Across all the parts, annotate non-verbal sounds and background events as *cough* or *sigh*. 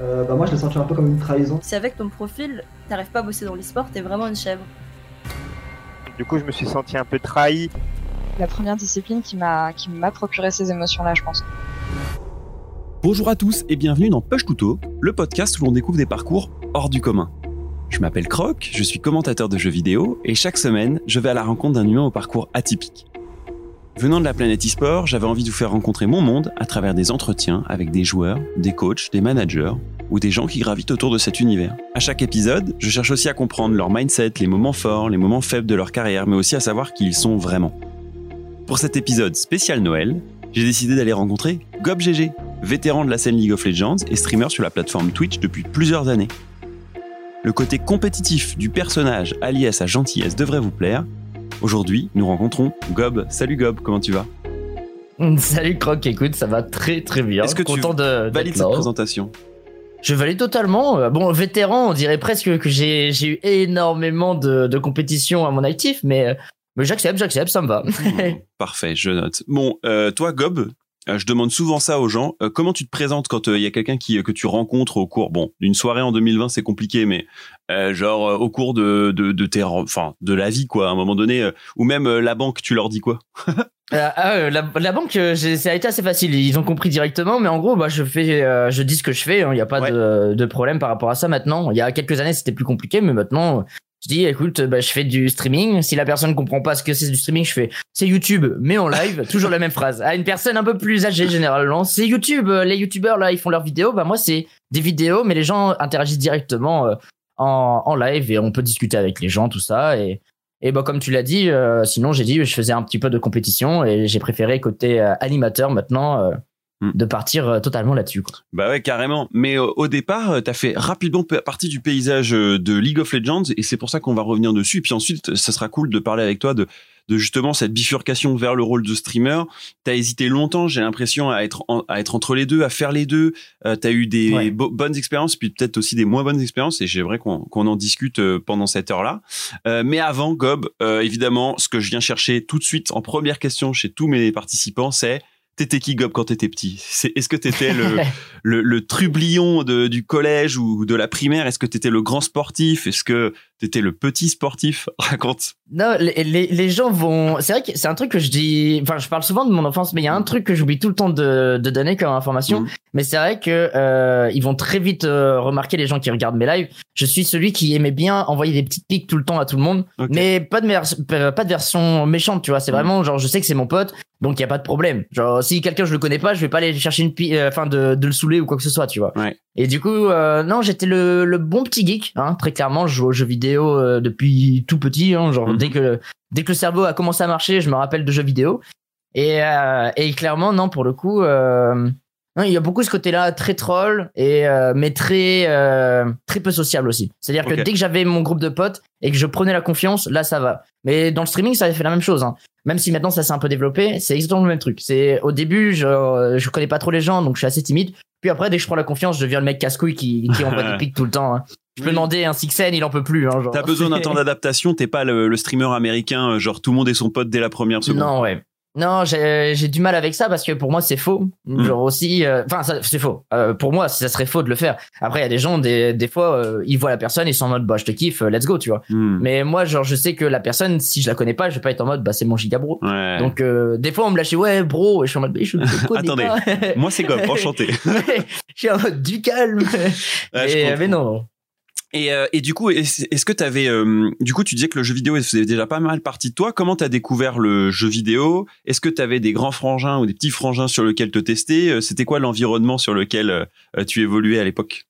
euh, bah moi je l'ai senti un peu comme une trahison. Si avec ton profil, t'arrives pas à bosser dans l'e-sport, t'es vraiment une chèvre. Du coup, je me suis senti un peu trahi. La première discipline qui m'a qui m'a procuré ces émotions-là, je pense. Bonjour à tous et bienvenue dans Push to le podcast où l'on découvre des parcours hors du commun. Je m'appelle Croc, je suis commentateur de jeux vidéo et chaque semaine, je vais à la rencontre d'un humain au parcours atypique. Venant de la planète e-sport, j'avais envie de vous faire rencontrer mon monde à travers des entretiens avec des joueurs, des coachs, des managers ou des gens qui gravitent autour de cet univers. À chaque épisode, je cherche aussi à comprendre leur mindset, les moments forts, les moments faibles de leur carrière, mais aussi à savoir qui ils sont vraiment. Pour cet épisode spécial Noël, j'ai décidé d'aller rencontrer GobGG, vétéran de la scène League of Legends et streamer sur la plateforme Twitch depuis plusieurs années. Le côté compétitif du personnage allié à sa gentillesse devrait vous plaire, Aujourd'hui, nous rencontrons Gob. Salut Gob, comment tu vas *laughs* Salut Croc, écoute, ça va très très bien. Est-ce que Content tu de valides cette présentation Je valide totalement. Euh, bon, vétéran, on dirait presque que j'ai eu énormément de, de compétition à mon actif, mais, euh, mais j'accepte, j'accepte, ça me va. *laughs* Parfait, je note. Bon, euh, toi Gob, je demande souvent ça aux gens. Euh, comment tu te présentes quand il y a quelqu'un qui que tu rencontres au cours, bon, d'une soirée en 2020, c'est compliqué, mais genre au cours de de, de tes, enfin, de la vie quoi, à un moment donné, ou même la banque, tu leur dis quoi? Ah, la, la, banque, ça a été assez facile. Ils ont compris directement, mais en gros, bah, je fais, je dis ce que je fais. Il hein. n'y a pas de, de, problème par rapport à ça maintenant. Il y a quelques années, c'était plus compliqué, mais maintenant, je dis, écoute, bah, je fais du streaming. Si la personne comprend pas ce que c'est du streaming, je fais, c'est YouTube, mais en live, *laughs* toujours la même phrase. À une personne un peu plus âgée, généralement, c'est YouTube. Les YouTubeurs, là, ils font leurs vidéos. Bah, moi, c'est des vidéos, mais les gens interagissent directement euh, en, en live et on peut discuter avec les gens, tout ça. Et, et bah, comme tu l'as dit, euh, sinon, j'ai dit, je faisais un petit peu de compétition et j'ai préféré côté euh, animateur maintenant. Mm. de partir euh, totalement là-dessus. Bah ouais, carrément. Mais euh, au départ, euh, tu as fait rapidement partie du paysage de League of Legends et c'est pour ça qu'on va revenir dessus. Et puis ensuite, ça sera cool de parler avec toi de, de justement cette bifurcation vers le rôle de streamer. Tu as hésité longtemps, j'ai l'impression, à être, à être entre les deux, à faire les deux. Euh, tu as eu des bonnes expériences, puis peut-être aussi des moins bonnes expériences et j'aimerais qu'on qu'on en discute pendant cette heure-là. Euh, mais avant, Gob, évidemment, ce que je viens chercher tout de suite en première question chez tous mes participants, c'est T'étais qui Gob quand t'étais petit? Est-ce que t'étais le, *laughs* le, le trublion de, du collège ou de la primaire? Est-ce que t'étais le grand sportif? Est-ce que t'étais le petit sportif *laughs* Raconte. Non, les, les, les gens vont. C'est vrai que c'est un truc que je dis. Enfin, je parle souvent de mon enfance, mais il y a un truc que j'oublie tout le temps de, de donner comme information. Mhm. Mais c'est vrai que euh, ils vont très vite euh, remarquer les gens qui regardent mes lives. Je suis celui qui aimait bien envoyer des petites piques tout le temps à tout le monde, mais pas de pas de version méchante, tu vois. C'est mhm. vraiment genre je sais que c'est mon pote, donc il y a pas de problème. Genre si quelqu'un je le connais pas, je vais pas aller chercher une pique, euh, enfin de, de le saouler ou quoi que ce soit, tu vois. Ouais. Et du coup, euh, non, j'étais le, le bon petit geek, hein, très clairement. Je joue aux jeux vidéo euh, depuis tout petit, hein, genre mhm. dès que dès que le cerveau a commencé à marcher, je me rappelle de jeux vidéo. Et euh, et clairement, non, pour le coup, euh, il y a beaucoup ce côté-là très troll et mais très très peu sociable aussi. C'est-à-dire que dès que j'avais mon groupe de potes et que je prenais la confiance, là ça va. Mais dans le streaming, ça avait fait la même chose. Hein. Même si maintenant ça s'est un peu développé, c'est exactement le même truc. C'est au début, je je connais pas trop les gens, donc je suis assez timide. Puis après, dès que je prends la confiance, je deviens le mec casse-couille qui, qui envoie des *laughs* pics tout le temps. Hein. Je peux demander un Sixen, il en peut plus. Hein, T'as besoin d'un temps d'adaptation, t'es pas le, le, streamer américain, genre tout le monde est son pote dès la première seconde. Non, ouais. Non, j'ai du mal avec ça parce que pour moi c'est faux. Hmm. Genre aussi, euh, enfin c'est faux. Euh, pour moi, ça serait faux de le faire. Après, il y a des gens, des, des fois, euh, ils voient la personne, ils sont en mode bah je te kiffe, let's go, tu vois. Hmm. Mais moi, genre je sais que la personne, si je la connais pas, je vais pas être en mode bah c'est mon giga bro. Ouais. Donc des fois on me lâche ouais bro, et je suis en mode je Attendez, moi c'est comme *laughs* enchanté. je suis en mode du calme. et, mais non. Et, euh, et, du coup, est-ce que tu avais, euh, du coup, tu disais que le jeu vidéo faisait déjà pas mal partie de toi. Comment t'as découvert le jeu vidéo? Est-ce que tu avais des grands frangins ou des petits frangins sur lesquels te tester? Euh, C'était quoi l'environnement sur lequel tu évoluais à l'époque?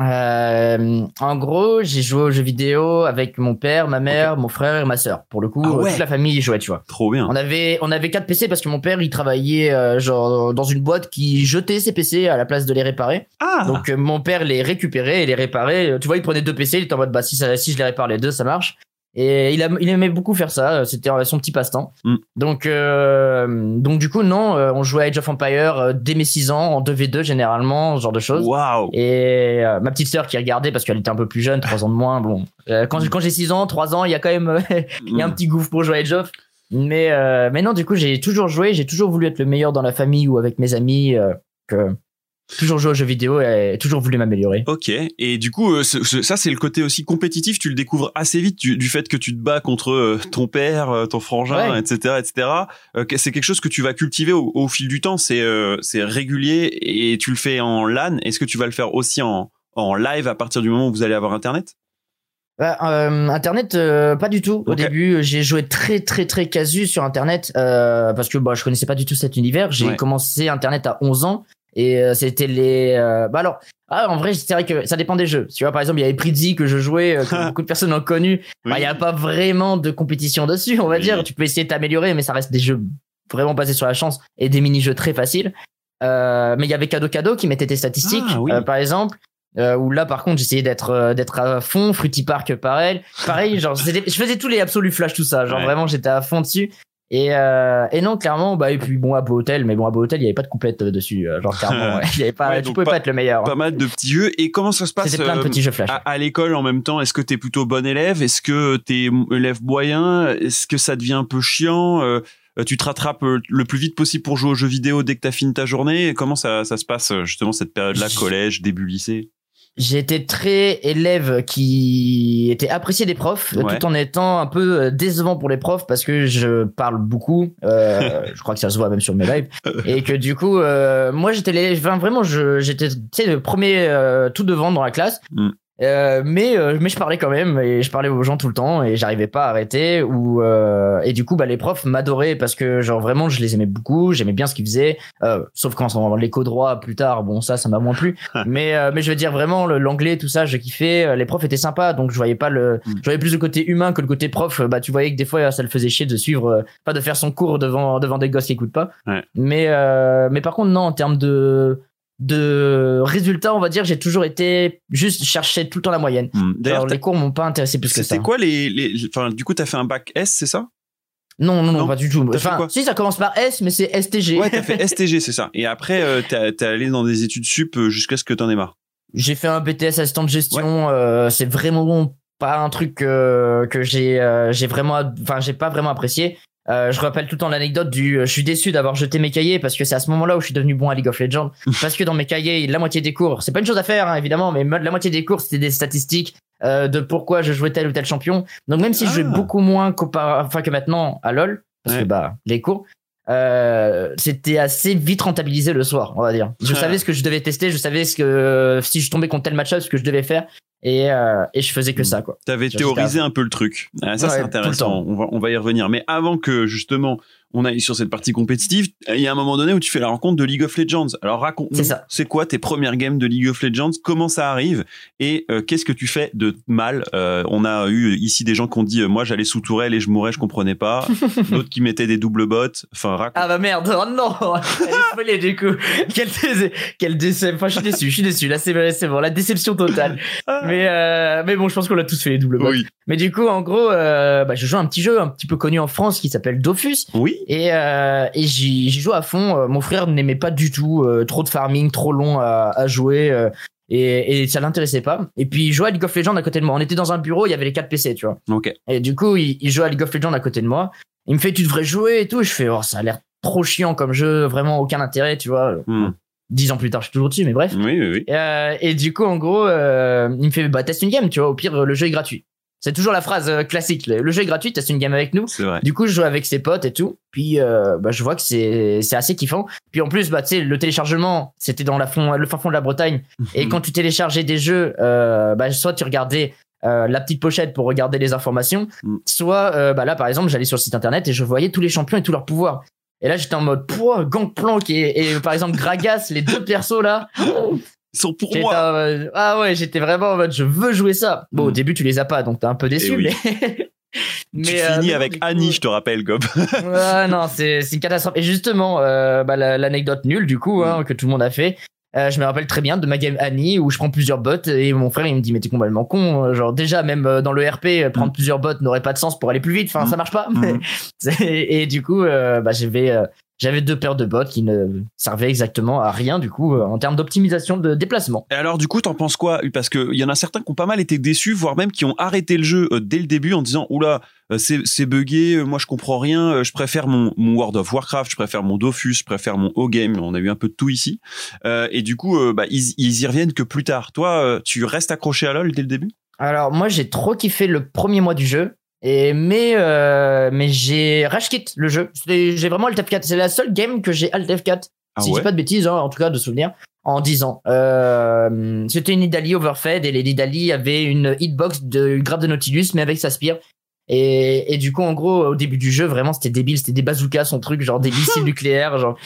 Euh, en gros, j'ai joué aux jeux vidéo avec mon père, ma mère, mon frère et ma sœur. Pour le coup, ah toute la famille jouait, tu vois. Trop bien. On avait, on avait quatre PC parce que mon père, il travaillait euh, genre dans une boîte qui jetait ses PC à la place de les réparer. Ah. Donc euh, mon père les récupérait et les réparait. Tu vois, il prenait deux PC, il était en mode bah si ça, si je les répare les deux, ça marche. Et il, a, il aimait beaucoup faire ça. C'était son petit passe-temps. Mm. Donc, euh, donc du coup, non, euh, on jouait à Age of Empire euh, dès mes 6 ans, en 2v2 généralement, ce genre de choses. Waouh Et ma petite sœur qui regardait parce qu'elle était un peu plus jeune, 3 ans de moins. Bon, quand, quand j'ai 6 ans, 3 ans, il y a quand même *laughs* il y a un mm. petit gouffre pour jouer à Age of. Mais, mais non, du coup, j'ai toujours joué. J'ai toujours voulu être le meilleur dans la famille ou avec mes amis. que toujours joué aux jeux vidéo et toujours voulu m'améliorer. Ok. Et du coup, euh, ça c'est le côté aussi compétitif. Tu le découvres assez vite du, du fait que tu te bats contre euh, ton père, euh, ton frangin, Ouais. etc., etc. C'est quelque chose que tu vas cultiver au, au fil du temps. C'est c'est régulier et tu le fais en LAN. Est-ce que tu vas le faire aussi en en live à partir du moment où vous allez avoir internet? Bah, euh, internet, euh, pas du tout. Au début, j'ai joué très très très casu sur internet euh, parce que bah, je connaissais pas du tout cet univers. J'ai Ouais. commencé internet à 11 ans et euh, c'était les. euh, bah alors, ah, en vrai, c'est vrai que ça dépend des jeux. Tu vois, par exemple, il y avait Prizzy que je jouais, euh, que *laughs* beaucoup de personnes ont connu. Il y a pas vraiment de compétition dessus, on va Oui. dire. Tu peux essayer de t'améliorer, mais ça reste des jeux vraiment basés sur la chance et des mini-jeux très faciles. Euh, mais il y avait Cadeau Cadeau qui mettait tes statistiques, Ah, oui. euh, par exemple. Euh, où là par contre j'essayais d'être d'être à fond Fruity Park pareil pareil genre je faisais tous les absolus flash tout ça genre Ouais. vraiment j'étais à fond dessus et euh, et non clairement bah et puis bon à Beau Hotel mais bon à Beau Hotel il y avait pas de complète euh, dessus euh, genre clairement *laughs* ouais. il y avait pas Ouais, tu pouvais pas- pas, être le meilleur. Pas mal de petits jeux. Et comment ça se passe c'était plein de petits jeux flash. à, à l'école en même temps? Est-ce que t'es plutôt bon élève? Est-ce que t'es élève moyen? Est-ce que ça devient un peu chiant? Tu te rattrapes le plus vite possible pour jouer aux jeux vidéo dès que t'as fini ta journée? Comment ça, ça se passe justement cette période-là, collège, début lycée? J'étais très élève qui était apprécié des profs, Ouais. tout en étant un peu euh, décevant pour les profs parce que je parle beaucoup. euh, *laughs* je crois que ça se voit même sur mes lives. et que du coup, euh, moi j'étais l'élève- enfin, vraiment, je- j'étais tu sais, le premier euh, tout devant dans la classe. Mm. Euh, mais euh, mais je parlais quand même et je parlais aux gens tout le temps et j'arrivais pas à arrêter ou euh, et du coup bah les profs m'adoraient parce que genre vraiment je les aimais beaucoup j'aimais bien ce qu'ils faisaient. Euh, sauf quand on l'éco droit plus tard bon ça ça m'a moins plu. *laughs* Mais euh, mais je veux dire vraiment l'anglais tout ça je kiffais. Les profs étaient sympas donc je voyais pas le Mm. je voyais plus le côté humain que le côté prof. Bah tu voyais que des fois ça le faisait chier de suivre pas de faire son cours devant devant des gosses qui écoutent pas. Ouais. mais euh, mais par contre non en termes de de résultats on va dire j'ai toujours été juste chercher tout le temps la moyenne Hmm. D'ailleurs, les cours m'ont pas intéressé plus que ça c'était quoi les, les, enfin, du coup, t'as fait un bac S, c'est ça? Non, non non pas du tout enfin si ça commence par S mais c'est STG Ouais, t'as fait STG, c'est ça. Et après, euh, t'as- t'es allé dans des études sup euh, jusqu'à ce que t'en aies marre. J'ai fait un BTS assistant de gestion. euh, c'est vraiment pas un truc euh, que j'ai j'ai vraiment, enfin j'ai pas vraiment apprécié. Euh, je rappelle tout le temps l'anecdote du euh, je suis déçu d'avoir jeté mes cahiers parce que c'est à ce moment-là où je suis devenu bon à League of Legends *laughs* parce que dans mes cahiers la moitié des cours c'est pas une chose à faire hein, évidemment mais la moitié des cours c'était des statistiques euh, de pourquoi je jouais tel ou tel champion donc même si je jouais Ah. beaucoup moins enfin que maintenant à LoL parce Ouais. que bah les cours euh, c'était assez vite rentabilisé le soir, on va dire. Je Ah. savais ce que je devais tester, je savais ce que si je tombais contre tel match-up, ce que je devais faire, et euh, et je faisais que ça quoi. T'avais théorisé un peu le truc. Ah, ça, Ouais, c'est intéressant. On va, on va y revenir. Mais avant que, justement, on aille sur cette partie compétitive, il y a un moment donné où tu fais la rencontre de League of Legends. Alors, raconte-nous. C'est ça. C'est quoi tes premières games de League of Legends? Comment ça arrive? Et euh, qu'est-ce que tu fais de mal? Euh, on a eu ici des gens qui ont dit, euh, moi, j'allais sous tourelle et je mourais, je comprenais pas. *laughs* D'autres qui mettaient des doubles bots. Enfin, raconte. Ah bah merde, oh non, *laughs* elle est du coup. Quelle dé... quelle déception. Enfin, je suis déçu, je suis déçu. Là, c'est c'est bon, la déception totale. Mais euh, mais bon, je pense qu'on a tous fait les doubles bots. oui. Mais du coup, en gros, bah, je joue à un petit jeu un petit peu connu en France qui s'appelle Dofus. Oui. Et, euh, et j'y joue à fond. Euh, Mon frère n'aimait pas du tout euh, trop de farming, trop long à, à jouer. euh, et, et ça l'intéressait pas. Et puis il jouait à League of Legends à côté de moi. On était dans un bureau, il y avait les 4 PC, tu vois. Et du coup, il, il jouait à League of Legends à côté de moi. Il me fait, tu devrais jouer et tout. Je fais, oh, ça a l'air trop chiant comme jeu, vraiment aucun intérêt, tu vois. Hmm. Dix ans plus tard, je suis toujours dessus, mais bref. Oui, oui, oui. Et, euh, et du coup, en gros, euh, il me fait, bah, teste une game, tu vois. Au pire, le jeu est gratuit. C'est toujours la phrase euh, classique. Le jeu est gratuit, teste une game avec nous. C'est vrai. Du coup, je joue avec ses potes et tout. Puis, euh, bah, je vois que c'est c'est assez kiffant. Puis en plus, bah, tu sais, le téléchargement, c'était dans la fond, le fin fond de la Bretagne. Et quand tu téléchargeais des jeux, euh, bah, soit tu regardais euh, la petite pochette pour regarder les informations, Mm. soit, euh, bah là, par exemple, j'allais sur le site internet et je voyais tous les champions et tous leurs pouvoirs. Et là, j'étais en mode, pouah, Gangplank et, et par exemple Gragas, les deux persos là. *laughs* Ils sont pour moi. ah ouais, j'étais vraiment en mode, je veux jouer ça. Bon, au Mm. début, tu les as pas, donc t'es un peu déçu, Eh oui. *laughs* mais. Tu euh, finis avec coup- Annie, je te rappelle, Gob. *laughs* Ouais, non, c'est une catastrophe. Et justement, euh, bah, la- l'anecdote nulle du coup Mm. hein, que tout le monde a fait. euh, je me rappelle très bien de ma game Annie où je prends plusieurs bots et mon frère il me dit mais t'es complètement con euh, genre déjà même dans le RP prendre Mm. plusieurs bots n'aurait pas de sens pour aller plus vite enfin Mm. ça marche pas. *laughs* C'est- et du coup bah je vais j'avais deux paires de bottes qui ne servaient exactement à rien du coup euh, en termes d'optimisation de déplacement. Et alors du coup, t'en penses quoi Parce qu'il y en a certains qui ont pas mal été déçus, voire même qui ont arrêté le jeu euh, dès le début en disant oula, euh, c'est c'est buggé, moi je comprends rien, je préfère mon, mon World of Warcraft, je préfère mon Dofus, je préfère mon O-Game, on a eu un peu de tout ici. Euh, et du coup, euh, bah, ils, ils y reviennent que plus tard. Toi, tu restes accroché à LoL dès le début? Alors moi j'ai trop kiffé le premier mois du jeu. Et mais euh, mais j'ai rage quit le jeu. J'ai vraiment Alt F4. C'est la seule game que j'ai Alt F4. Ah si je ouais dis pas de bêtises, hein, en tout cas de souvenir, en 10 ans. Euh, C'était une Nidalee overfed et les Nidalee avaient une hitbox de grave de Nautilus mais avec sa spire. Et, et du coup, en gros, au début du jeu, vraiment, c'était débile. C'était des bazookas, son truc, genre des missiles *laughs* nucléaires, genre.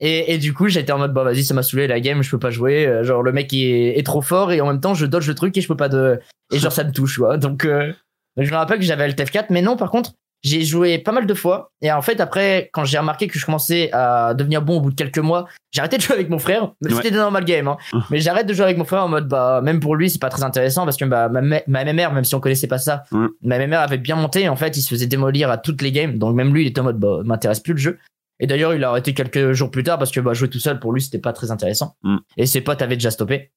Et, et du coup, j'étais en mode, bon, vas-y, ça m'a saoulé la game, je peux pas jouer. Euh, Genre, le mec est, est trop fort et en même temps, je dodge le truc et je peux pas de. Et genre, ça me touche, tu vois. Donc, euh, donc je me rappelle que j'avais Alt F4, mais non, par contre, j'ai joué pas mal de fois. Et en fait, après, quand j'ai remarqué que je commençais à devenir bon au bout de quelques mois, j'ai arrêté de jouer avec mon frère. Mais. C'était des normal game, hein. mais j'arrête de jouer avec mon frère en mode, bah, même pour lui, c'est pas très intéressant parce que bah, ma, ma ma MMR, même si on connaissait pas ça, Ouais. ma MMR avait bien monté. En fait, il se faisait démolir à toutes les games. Donc même lui, il était en mode, bah, m'intéresse plus le jeu. Et d'ailleurs, il a arrêté quelques jours plus tard parce que bah, jouer tout seul pour lui, c'était pas très intéressant. Mm. Et ses potes avaient déjà stoppé.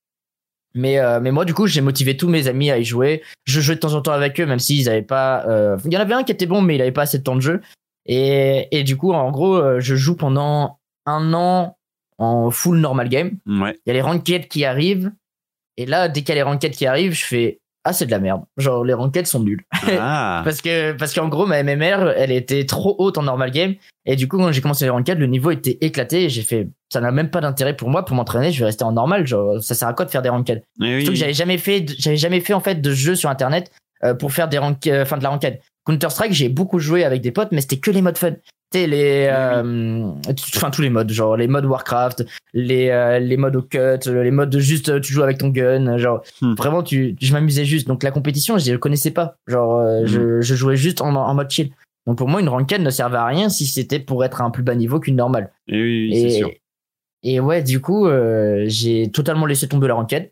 Mais, euh, mais moi, du coup, j'ai motivé tous mes amis à y jouer. Je jouais de temps en temps avec eux, même s'ils avaient pas. euh, Il y en avait un qui était bon, mais il avait pas assez de temps de jeu. Et, et du coup, en gros, euh, je joue pendant un an en full normal game. Ouais. Il y a les ranked qui arrivent. Et là, dès qu'il y a les ranked qui arrivent, je fais Ah, c'est de la merde. Genre, les ranked sont nuls. Ah. *laughs* Parce que parce qu'en gros ma MMR elle était trop haute en normal game et du coup quand j'ai commencé les ranked le niveau était éclaté et j'ai fait ça n'a même pas d'intérêt pour moi pour m'entraîner je vais rester en normal genre ça sert à quoi de faire des ranked? Eh oui. Surtout que j'avais jamais fait j'avais jamais fait en fait de jeu sur internet euh, pour faire des ranked euh, enfin de la ranked Counter Strike j'ai beaucoup joué avec des potes mais c'était que les modes fun tu sais les euh, enfin tous les modes genre les modes Warcraft les euh, les modes au cut les modes de juste tu joues avec ton gun genre Hmm. vraiment tu je m'amusais juste donc la compétition je ne connaissais pas genre euh, Hmm. je, je jouais juste en, en mode chill donc pour moi une ranked ne servait à rien si c'était pour être à un plus bas niveau qu'une normale Eh oui, oui, c'est sûr. et ouais, du coup, euh, j'ai totalement laissé tomber la ranked.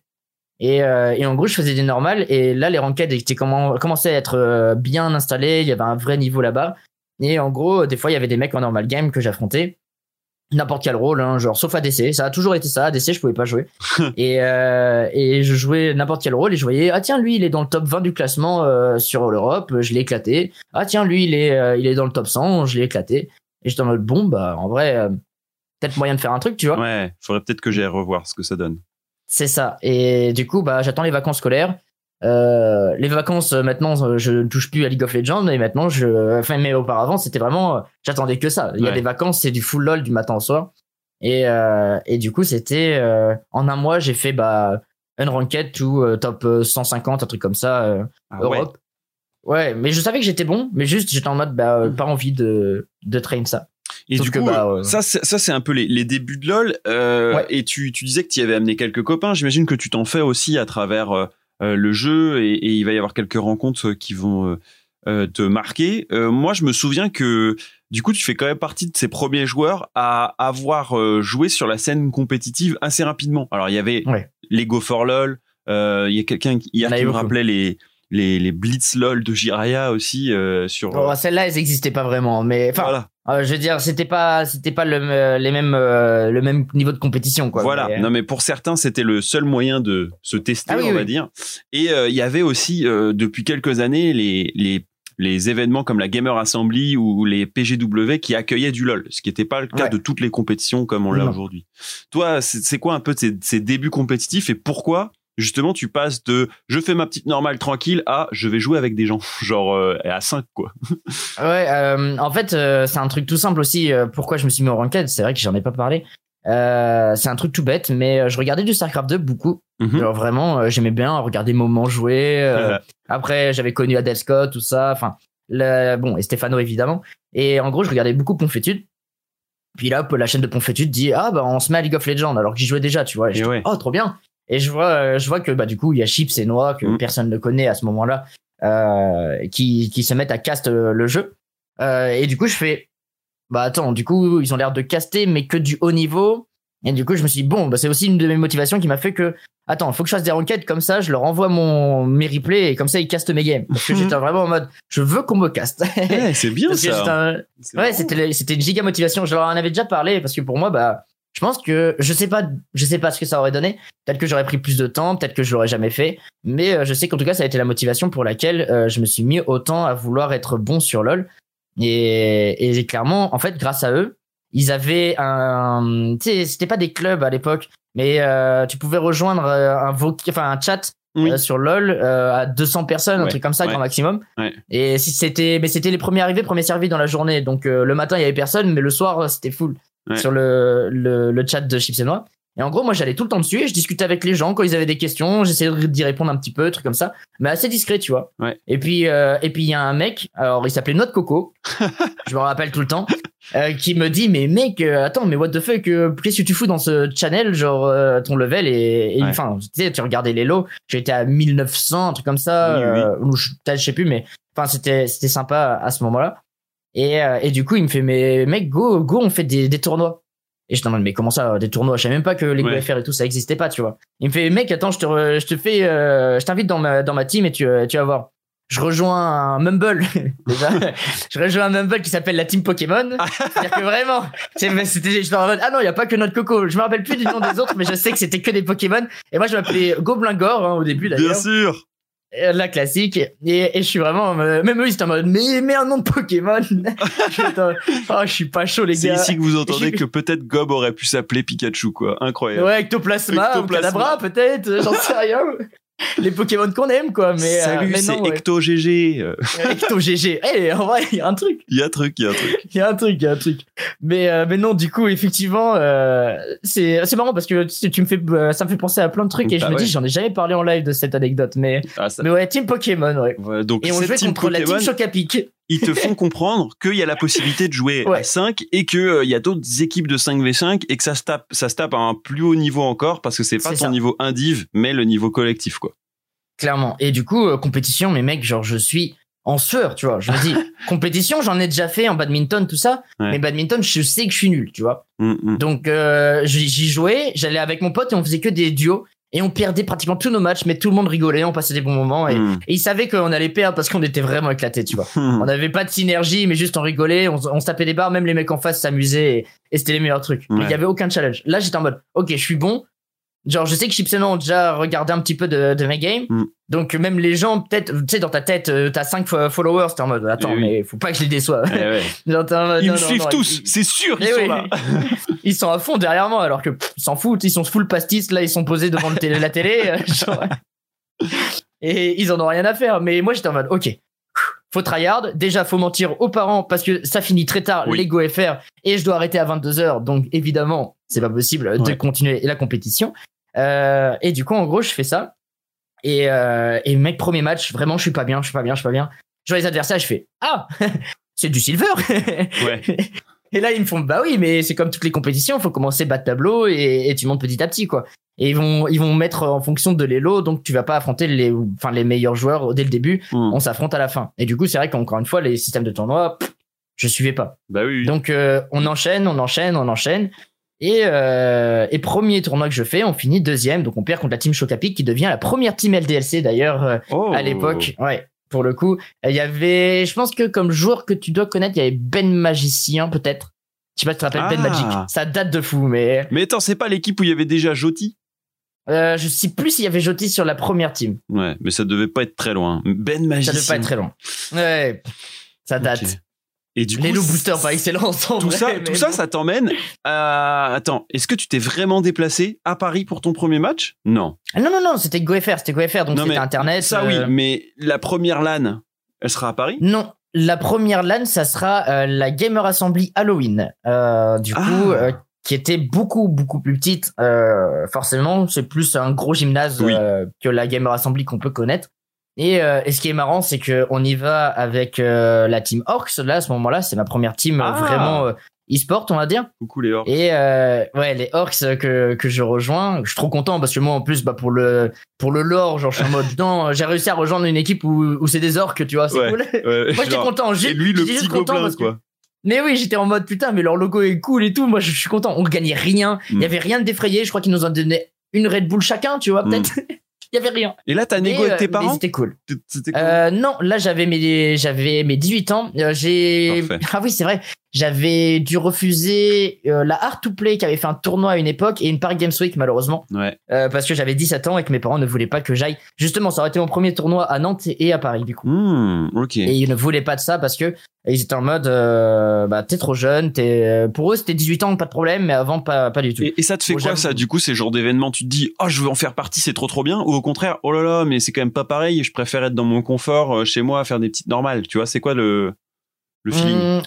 Et, euh, et en gros, je faisais des normales. Et là, les ranked étaient comment, commençaient à être euh, bien installés. Il y avait un vrai niveau là-bas. Et en gros, des fois, il y avait des mecs en normal game que j'affrontais. N'importe quel rôle, hein, genre sauf ADC. Ça a toujours été ça. ADC, je pouvais pas jouer. *laughs* et, euh, et je jouais n'importe quel rôle et je voyais, ah tiens, lui, il est dans le top 20 du classement euh, sur l'Europe. Je l'ai éclaté. Ah tiens, lui, il est, euh, il est dans le top 100. Je l'ai éclaté. Et j'étais en mode, bon, bah, en vrai, euh, peut-être moyen de faire un truc, tu vois. Ouais, faudrait peut-être que j'aille revoir ce que ça donne. C'est ça. Et du coup, bah, j'attends les vacances scolaires. Euh, les vacances, euh, maintenant, euh, je ne touche plus à League of Legends. Et maintenant, je, enfin, mais auparavant, c'était vraiment, euh, j'attendais que ça. Il y a Ouais. des vacances, c'est du full lol du matin au soir. Et, euh, et du coup, c'était, euh, en un mois, j'ai fait, bah, Unranked to euh, top euh, 150, un truc comme ça, euh, Ah ouais. Europe. Ouais. mais je savais que j'étais bon, mais juste, j'étais en mode, bah, euh, pas envie de, de train ça. Et Sauf du coup, bah, ouais. ça, ça c'est un peu les, les débuts de LoL. euh, Ouais. Et tu, tu disais que tu y avais amené quelques copains. J'imagine que tu t'en fais aussi à travers euh, euh, le jeu et, et il va y avoir quelques rencontres qui vont euh, te marquer. Moi, je me souviens que du coup, tu fais quand même partie de ces premiers joueurs à avoir joué sur la scène compétitive assez rapidement. Alors, il y avait Ouais. les Go for LoL. Il y a quelqu'un hier qui me rappelait les les, les Blitz LoL de Jiraya aussi euh, sur. Bon, celles-là, elles existaient pas vraiment, mais enfin, voilà. Euh, je veux dire, c'était pas, c'était pas le, euh, les mêmes, euh, le même niveau de compétition, quoi. Voilà. Mais, Non, mais pour certains, c'était le seul moyen de se tester, Ah oui, on va dire. Et euh, il y avait aussi depuis quelques années les les les événements comme la Gamer Assembly ou les PGW qui accueillaient du LoL, ce qui n'était pas le cas Ouais. de toutes les compétitions comme on l'a aujourd'hui. Toi, c'est quoi un peu ces, ces débuts compétitifs et pourquoi justement tu passes de je fais ma petite normale tranquille à je vais jouer avec des gens, genre euh, à 5 quoi. *laughs* Ouais, euh, en fait, euh, c'est un truc tout simple aussi. pourquoi je me suis mis au ranked C'est vrai que j'en ai pas parlé. C'est un truc tout bête, mais je regardais du Starcraft 2 beaucoup. Mhm. Genre vraiment, j'aimais bien regarder Moment jouer. Voilà. *laughs* après, j'avais connu Adel Scott, tout ça. Enfin, le- bon, et Stefano évidemment. Et en gros, je regardais beaucoup Ponfétude. Puis là, la chaîne de Ponfétude dit ah bah on se met à League of Legends alors que j'y jouais déjà, tu vois. Et Et je dis, ouais. oh trop bien. Et je vois, euh, je vois que bah du coup il y a Chips et Noah que Mhm. personne ne connaît à ce moment-là, euh, qui qui se mettent à cast euh, le jeu. Euh, et du coup je fais bah attends, du coup ils ont l'air de caster mais que du haut niveau. Et du coup, je me suis dit, bon, bah, c'est aussi une de mes motivations qui m'a fait que, attends, faut que je fasse des requêtes comme ça, je leur envoie mon, mes replays et comme ça, ils castent mes games. Parce que Mhm. j'étais vraiment en mode, je veux qu'on me caste. *laughs* Ouais, c'est bien Parce ça. un- Ouais, c'était c'était une giga motivation. Je leur en avais déjà parlé parce que pour moi, bah, je pense que je sais pas, je sais pas ce que ça aurait donné. Peut-être que j'aurais pris plus de temps, peut-être que je l'aurais jamais fait. Mais euh, je sais qu'en tout cas, ça a été la motivation pour laquelle euh, je me suis mis autant à vouloir être bon sur LoL. Et, et clairement, en fait, grâce à eux, ils avaient un, tu sais, c'était pas des clubs à l'époque, mais euh, tu pouvais rejoindre un enfin un chat Oui. euh, sur LoL à 200 personnes, un truc comme ça, ouais. grand maximum. Ouais. Et si c'était, mais c'était les premiers arrivés, premiers servis dans la journée. Donc le matin il y avait personne, mais le soir c'était full Ouais. sur le, le le chat de Chips et Noix. Et en gros, moi j'allais tout le temps dessus et je discutais avec les gens quand ils avaient des questions, j'essayais d'y répondre un petit peu, truc comme ça, mais assez discret, tu vois. Ouais. Et puis euh, et puis il y a un mec, alors il s'appelait Note Coco, *laughs* je me rappelle tout le temps, euh, qui me dit mais mec, euh, attends mais what the fuck, euh, qu'est-ce que tu fous dans ce channel, genre euh, ton level et Ouais. enfin tu sais tu regardais les lots, j'étais à 1900 un truc comme ça, Oui, oui. euh, ou je, je sais plus mais enfin c'était c'était sympa à ce moment-là. Et, euh, et du coup, il me fait, mais mec, go, go, on fait des, des tournois. Et je demande, mais comment ça, des tournois? Je savais même pas que les Ouais. GoFR et tout, ça existait pas, tu vois. Il me fait, mec, attends, je te, re- je te fais, euh, je t'invite dans ma, dans ma team et tu, euh, tu vas voir. Je rejoins un Mumble, *laughs* déjà. je rejoins un Mumble qui s'appelle la team Pokémon. C'est-à-dire que vraiment, c'était, je suis en mode, ah non, il y a pas que notre coco. Je me rappelle plus du nom des autres, mais je sais que c'était que des Pokémon. Et moi, je m'appelais Goblingor, hein, au début, Bien d'ailleurs. sûr. Euh, la classique et, et je suis vraiment euh, même eux ils étaient en mode mais mais un nom de Pokémon *laughs* oh je suis pas chaud les C'est gars ici que vous entendez *laughs* que peut-être Gob aurait pu s'appeler Pikachu, quoi. Incroyable. ouais Ectoplasma, Ectoplasma. ou Kadabra peut-être j'en sais rien *laughs* les Pokémon qu'on aime quoi mais euh, Salut, mais c'est ouais. Ecto GG. Euh, Ecto GG *laughs* eh en vrai il y a un truc Il y a un truc, il y a un truc. il y a un truc il y a un truc mais euh, mais non du coup effectivement euh, c'est c'est marrant parce que tu, tu me fais euh, ça me fait penser à plein de trucs et je Bah me ouais. dis j'en ai jamais parlé en live de cette anecdote mais Ah, ça- mais ouais Team Pokémon ouais voilà, donc et on jouait contre la Pokémon, team Chocapic ils te font *laughs* comprendre qu'il y a la possibilité de jouer Ouais. à 5 et que euh, il y a d'autres équipes de 5v5 et que ça se tape, ça se tape à un plus haut niveau encore parce que c'est pas ton ça. niveau indiv, mais le niveau collectif, quoi. clairement. Et du coup, euh, compétition, mais mec, genre, je suis en sueur, tu vois. Je me dis, *laughs* compétition, j'en ai déjà fait en badminton, tout ça. Ouais. Mais badminton, je sais que je suis nul, tu vois. Hum, hum. Donc, euh, j'y jouais, j'allais avec mon pote et on faisait que des duos. Et on perdait pratiquement tous nos matchs, mais tout le monde rigolait, on passait des bons moments. Et, et ils savaient qu'on allait perdre parce qu'on était vraiment éclatés, tu vois. hum. On n'avait pas de synergie, mais juste on rigolait, on, on se tapait des barres, même les mecs en face s'amusaient et, et c'était les meilleurs trucs. Mais il Ouais. y avait aucun challenge. Là, j'étais en mode, ok, je suis bon. Genre, je sais que Chips et Noix ont déjà regardé un petit peu de, de mes games. Mm. Donc, même les gens, peut-être, tu sais, dans ta tête, euh, t'as 5 followers, t'es en mode, attends, oui. mais faut pas que je les déçoive. Eh ouais. *laughs* Genre, t'es en mode, Ils non, me non, suivent non, tous, ils- c'est sûr, ils Eh sont oui. là. *laughs* Ils sont à fond derrière moi, alors que pff, s'en foutent, ils sont full pastis, là, ils sont posés devant le télé, la télé. *laughs* euh, genre. et ils en ont rien à faire. Mais moi, j'étais en mode, ok, faut tryhard. Déjà, faut mentir aux parents parce que ça finit très tard, Oui. les GoFR, et je dois arrêter à 22h. Donc, évidemment, c'est pas possible de continuer la compétition. Euh, et du coup, en gros, je fais ça. Et, euh, et mec, premier match, vraiment, je suis pas bien, je suis pas bien, je suis pas bien. Je vois les adversaires, je fais, ah, *laughs* c'est du silver. Ouais. *laughs* Et là, ils me font, bah oui, mais c'est comme toutes les compétitions, faut commencer bas de tableau et, et tu montes petit à petit, quoi. Et ils vont, ils vont mettre en fonction de l'élo, donc tu vas pas affronter les, enfin, les meilleurs joueurs dès le début, Hum. on s'affronte à la fin. Et du coup, c'est vrai qu'encore une fois, les systèmes de tournoi, pff, je suivais pas. Bah oui, oui. Donc, euh, on enchaîne, on enchaîne, on enchaîne. Et, euh, et premier tournoi que je fais, on finit deuxième, donc on perd contre la team Chocapic qui devient la première team LDLC d'ailleurs euh, Oh. à l'époque. Ouais, pour le coup. Il y avait, je pense que comme joueur que tu dois connaître, il y avait Ben Magicien peut-être. Je sais pas si tu te rappelles Ben Ah. Magic. Ça date de fou, mais Mais attends, c'est pas l'équipe où il y avait déjà Joti euh, je sais plus s'il y avait Joti sur la première team. Ouais, mais ça devait pas être très loin. Ben Ça Magicien. devait pas être très loin. Ouais, ça date. Et du Les coup, boosters par excellence. en tout vrai, ça, *laughs* tout ça, bon. ça t'emmène à... Attends, est-ce que tu t'es vraiment déplacé à Paris pour ton premier match? Non. Ah non, non, non, c'était GoFR, c'était GoFR, donc c'était Internet. Ça euh, oui, mais la première LAN, elle sera à Paris? Non, la première LAN, ça sera euh, la Gamer Assembly Halloween. Euh, du Ah. coup, euh, qui était beaucoup, beaucoup plus petite. Euh, forcément, c'est plus un gros gymnase Oui. euh, que la Gamer Assembly qu'on peut connaître. Et, euh, et ce qui est marrant, c'est que on y va avec euh, la team Orcs. Là, à ce moment-là, c'est ma première team euh, Ah. vraiment euh, e-sport, on va dire. Coucou les orques. Et euh, ouais, les Orcs que que je rejoins, je suis trop content parce que moi en plus bah pour le pour le lore, genre je suis en mode *laughs* non, j'ai réussi à rejoindre une équipe où où c'est des orques, tu vois, c'est Ouais. cool. Ouais, Moi j'étais content, Et juste lui, le j'étais petit content gobelin, parce que- quoi. Mais oui, j'étais en mode putain, mais leur logo est cool et tout. Moi, je suis content. On gagnait rien. Il Mm. y avait rien de défrayé. Je crois qu'ils nous ont donné une Red Bull chacun, tu vois, Mm. Il y avait rien. Et là, t'as négo avec euh, tes parents C'était cool. C'était cool. Euh, non, là j'avais mes j'avais mes 18 ans. Euh, j'ai *laughs* ah oui c'est vrai. J'avais dû refuser euh, la Art to Play qui avait fait un tournoi à une époque et une Paris Games Week malheureusement Ouais. euh, parce que j'avais 17 ans et que mes parents ne voulaient pas que j'aille. Justement, ça aurait été mon premier tournoi à Nantes et à Paris du coup. Hmm, ok. Et ils ne voulaient pas de ça parce que ils étaient en mode euh, bah t'es trop jeune, t'es euh, pour eux c'était 18 ans pas de problème mais avant pas pas du tout. Et, et ça te fait Bon, quoi ça Du coup, ces genres d'événements, tu te dis, oh, je veux en faire partie, c'est trop trop bien, ou au contraire, oh là là, mais c'est quand même pas pareil, je préfère être dans mon confort euh, chez moi, faire des petites normales. Tu vois, c'est quoi le le feeling? Hum,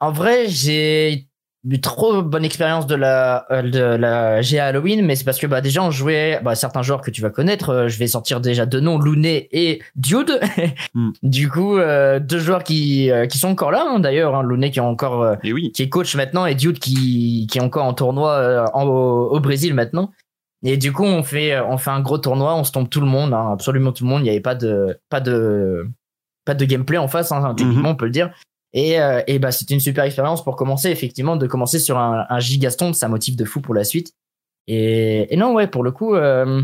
en vrai, j'ai eu trop bonne expérience de la euh, de la GA Halloween, mais c'est parce que bah déjà on jouait bah, certains joueurs que tu vas connaître. euh, je vais sortir déjà deux noms, Lounet et Dude. *laughs* Hmm. Du coup, euh, deux joueurs qui euh, qui sont encore là hein, d'ailleurs. Hein, qui est encore Et oui. qui est coach maintenant et Dude qui qui est encore en tournoi en- au, au Brésil maintenant. Et du coup, on fait on fait un gros tournoi, on se tombe tout le monde, hein, absolument tout le monde. Il n'y avait pas de pas de pas de gameplay en face, hein, techniquement on peut le dire. Et, euh, et bah c'était une super expérience pour commencer effectivement de commencer sur un, un gigaston, ça motive de fou pour la suite. Et, et non ouais pour le coup, euh,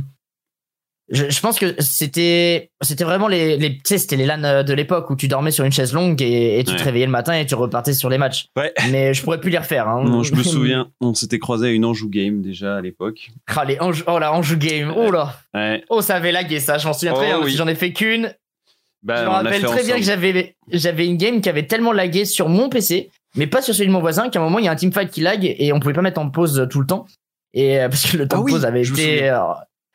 je, je pense que c'était c'était vraiment les les tu sais c'était les LAN de l'époque où tu dormais sur une chaise longue et, et tu Ouais. te réveillais le matin et tu repartais sur les matchs. Ouais. *laughs* Mais je pourrais plus les refaire. Hein. Non, je me *laughs* souviens, on s'était croisé à une Anjou Game déjà à l'époque. Ah, les Anjou- oh la Anjou game, oh là, Ouais. oh ça avait lagué ça, je m'en souviens Oh, très bien. oui. J'en ai fait qu'une. Bah, je me rappelle très bien que j'avais j'avais une game qui avait tellement lagué sur mon PC, mais pas sur celui de mon voisin, qu'à un moment il y a un teamfight qui lag et on pouvait pas mettre en pause tout le temps. Et euh, *laughs* parce que le temps Ah de pause avait été euh,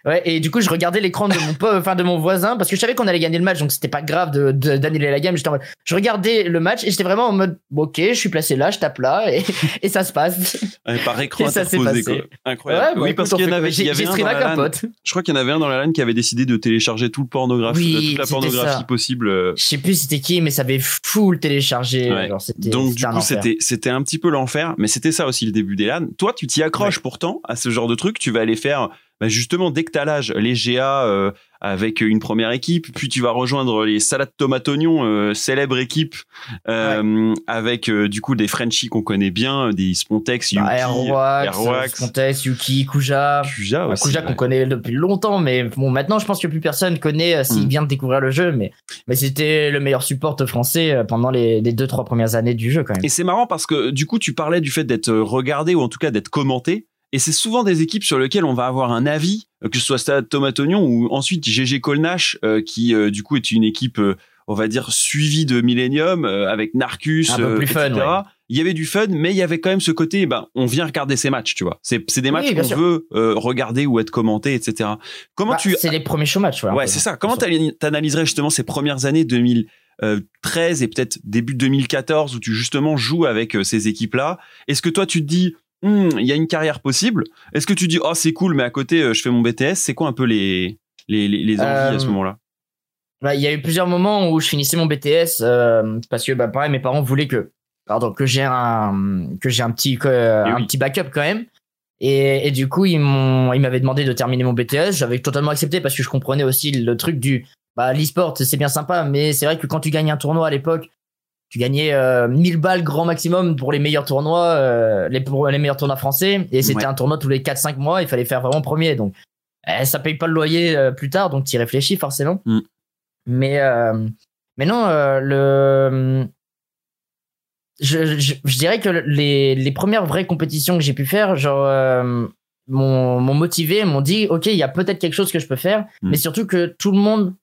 Ouais, et du coup, je regardais l'écran de mon po- *laughs* enfin de mon voisin parce que je savais qu'on allait gagner le match, donc c'était pas grave de de- d'annuler la game. J'étais en mode, je regardais le match et j'étais vraiment en mode, ok, je suis placé là, je tape là et, *laughs* et ça se passe. Ouais, par écran *laughs* Et ça s'est passé. quoi. Incroyable. bah, oui, parce qu'il y en avait, il y j'ai avait j'ai un streamé dans la un LAN. pote. Je crois qu'il y en avait un dans la LAN qui avait décidé de télécharger tout le pornographe, Oui, toute la pornographie ça. possible. euh, Je sais plus c'était qui, mais ça avait full téléchargé. Ouais. Genre, c'était- Donc c'était du un coup c'était c'était un petit peu l'enfer, mais c'était ça aussi le début des LAN. Toi tu t'y accroches pourtant à ce genre de truc, tu vas aller faire bah, justement dès que t'as l'âge les GA euh, avec une première équipe, puis tu vas rejoindre les salades tomates oignons, euh, célèbre équipe euh, avec euh, du coup des Frenchies qu'on connaît bien, des Spontex, Yuki, Bah, Airwax, Airwax, Context, Yuki, Kuja. Kuja Bah, qu'on connaît depuis longtemps, mais bon, maintenant je pense que plus personne connaît s'il Mm. vient de découvrir le jeu, mais, mais c'était le meilleur support français pendant les, les deux, trois premières années du jeu quand même. Et c'est marrant parce que du coup, tu parlais du fait d'être regardé ou en tout cas d'être commenté. Et c'est souvent des équipes sur lesquelles on va avoir un avis, euh, que ce soit Stade Oignon ou ensuite GG Colnash, euh, qui euh, du coup est une équipe, euh, on va dire, suivie de Millennium, euh, avec Narcus, Un peu plus fun, etc. ouais. Il y avait du fun, mais il y avait quand même ce côté, eh ben, on vient regarder ces matchs, tu vois. C'est c'est des matchs qu'on veut euh, regarder ou être commentés, etc. Comment Bah, tu C'est les premiers show matchs, un Ouais, c'est ça. Comment t'analyserais justement ces premières années 2013 et peut-être début 2014 où tu justement joues avec euh, ces équipes-là? Est-ce que toi tu te dis, Hmm, il y a une carrière possible. Est-ce que tu dis, oh c'est cool, mais à côté euh, je fais mon BTS C'est quoi un peu les les, les, les envies à ce Euh, moment-là? Bah, il y a eu plusieurs moments où je finissais mon BTS euh, parce que bah pareil mes parents voulaient que pardon que j'ai un que j'ai un petit que- Eh un oui. petit backup quand même. Et, et du coup ils m'ont ils m'avaient demandé de terminer mon BTS j'avais totalement accepté parce que je comprenais aussi le truc du bah l'e-sport c'est bien sympa mais c'est vrai que quand tu gagnes un tournoi à l'époque tu gagnais euh, 1000 balles grand maximum pour les meilleurs tournois euh, les pour les meilleurs tournois français et c'était Ouais. un tournoi tous les 4 5 mois il fallait faire vraiment premier donc eh, ça paye pas le loyer euh, plus tard donc tu réfléchis forcément Mm. mais euh, mais non euh, le je, je, je dirais que les, les premières vraies compétitions que j'ai pu faire genre euh, m'ont motivé m'ont dit ok il y a peut-être quelque chose que je peux faire Mm. mais surtout que tout le monde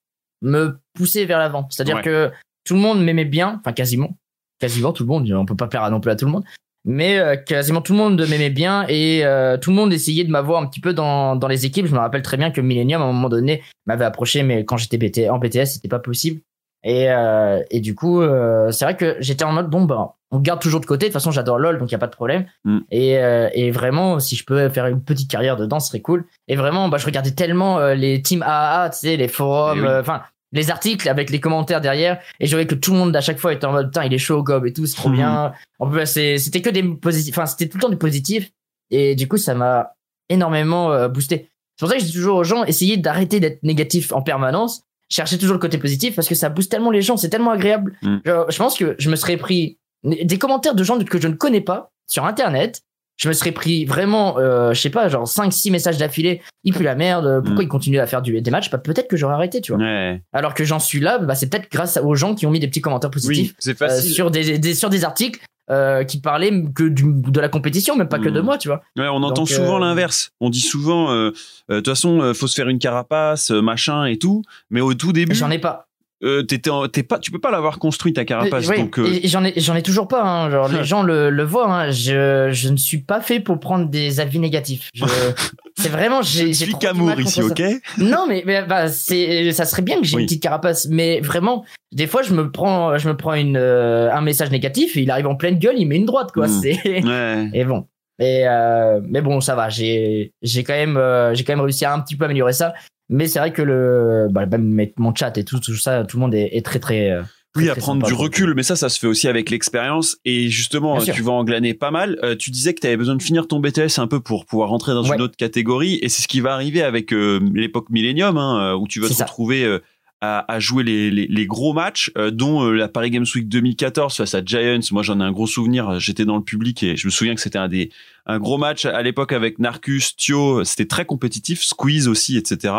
me poussait vers l'avant c'est à dire Ouais. que tout le monde m'aimait bien enfin quasiment quasiment tout le monde on peut pas plaire non plus à tout le monde mais euh, quasiment tout le monde m'aimait bien et euh, tout le monde essayait de m'avoir un petit peu dans, dans les équipes. Je me rappelle très bien que Millennium, à un moment donné, m'avait approché, mais quand j'étais BT, en BTS, c'était pas possible. Et, euh, et du coup, euh, c'est vrai que j'étais en mode, bon, bah, on garde toujours de côté. De toute façon, j'adore LoL, donc il y a pas de problème. Mm. Et, euh, et vraiment, si je peux faire une petite carrière dedans, ce serait cool. Et vraiment, bah, je regardais tellement euh, les teams AAA, tu sais, les forums, Eh oui. Les articles avec les commentaires derrière. Et je voyais que tout le monde à chaque fois était en mode, putain, il est chaud au gob et tout, c'est trop Mhm. bien. En plus, c'était que des positifs, enfin, c'était tout le temps du positif. Et du coup, ça m'a énormément euh, boosté. C'est pour ça que je dis toujours aux gens, essayez d'arrêter d'être négatif en permanence. Cherchez toujours le côté positif parce que ça booste tellement les gens, c'est tellement agréable. Mm. Je pense que je me serais pris des commentaires de gens que je ne connais pas sur internet. Je me serais pris vraiment, euh, je sais pas, genre 5-6 messages d'affilée. Il pue la merde. Pourquoi Mm. il continue à faire du, des matchs? Bah, Peut-être que j'aurais arrêté, tu vois. Ouais. Alors que j'en suis là, bah, c'est peut-être grâce aux gens qui ont mis des petits commentaires positifs Oui, euh, sur des, des sur des articles euh, qui parlaient que du, de la compétition, même pas que de Mm. moi, tu vois. Ouais, on entend souvent euh, l'inverse. On dit souvent, euh, euh, de toute façon, euh, faut se faire une carapace, euh, machin et tout. Mais au tout début, J'en ai pas. Euh, t'étais t'es pas, tu peux pas l'avoir construit ta carapace. Oui, donc, euh, j'en ai, j'en ai toujours pas. Hein. Genre, les *laughs* gens le, le voient. Hein. Je, je ne suis pas fait pour prendre des avis négatifs. Je, *laughs* c'est vraiment, j'ai, j'ai trop qu'amour ici, ça. ok *laughs* Non, mais, mais, bah, c'est, ça serait bien que j'ai Oui. une petite carapace, mais vraiment, des fois, je me prends, je me prends une, euh, un message négatif et il arrive en pleine gueule, il met une droite, quoi. Mm. C'est, Ouais. et bon. Et euh, mais bon, ça va. J'ai, j'ai quand même, euh, j'ai quand même réussi à un petit peu améliorer ça. Mais c'est vrai que le, bah, même mon chat et tout, tout ça, tout le monde est, est très, très. euh, Oui, très, à très prendre du recul, mais ça, ça se fait aussi avec l'expérience. Et justement, Bien euh, sûr. tu vas en glaner pas mal. Euh, tu disais que tu avais besoin de finir ton BTS un peu pour pouvoir rentrer dans Ouais. une autre catégorie. Et c'est ce qui va arriver avec euh, l'époque Millennium, hein, euh, où tu vas te ça. retrouver euh, à, à jouer les, les, les gros matchs, euh, dont euh, la Paris Games Week 2014 face à Giants. Moi, j'en ai un gros souvenir. J'étais dans le public et je me souviens que c'était un des un gros match à l'époque avec Narcus, Thio. C'était très compétitif, Squeeze aussi, etc.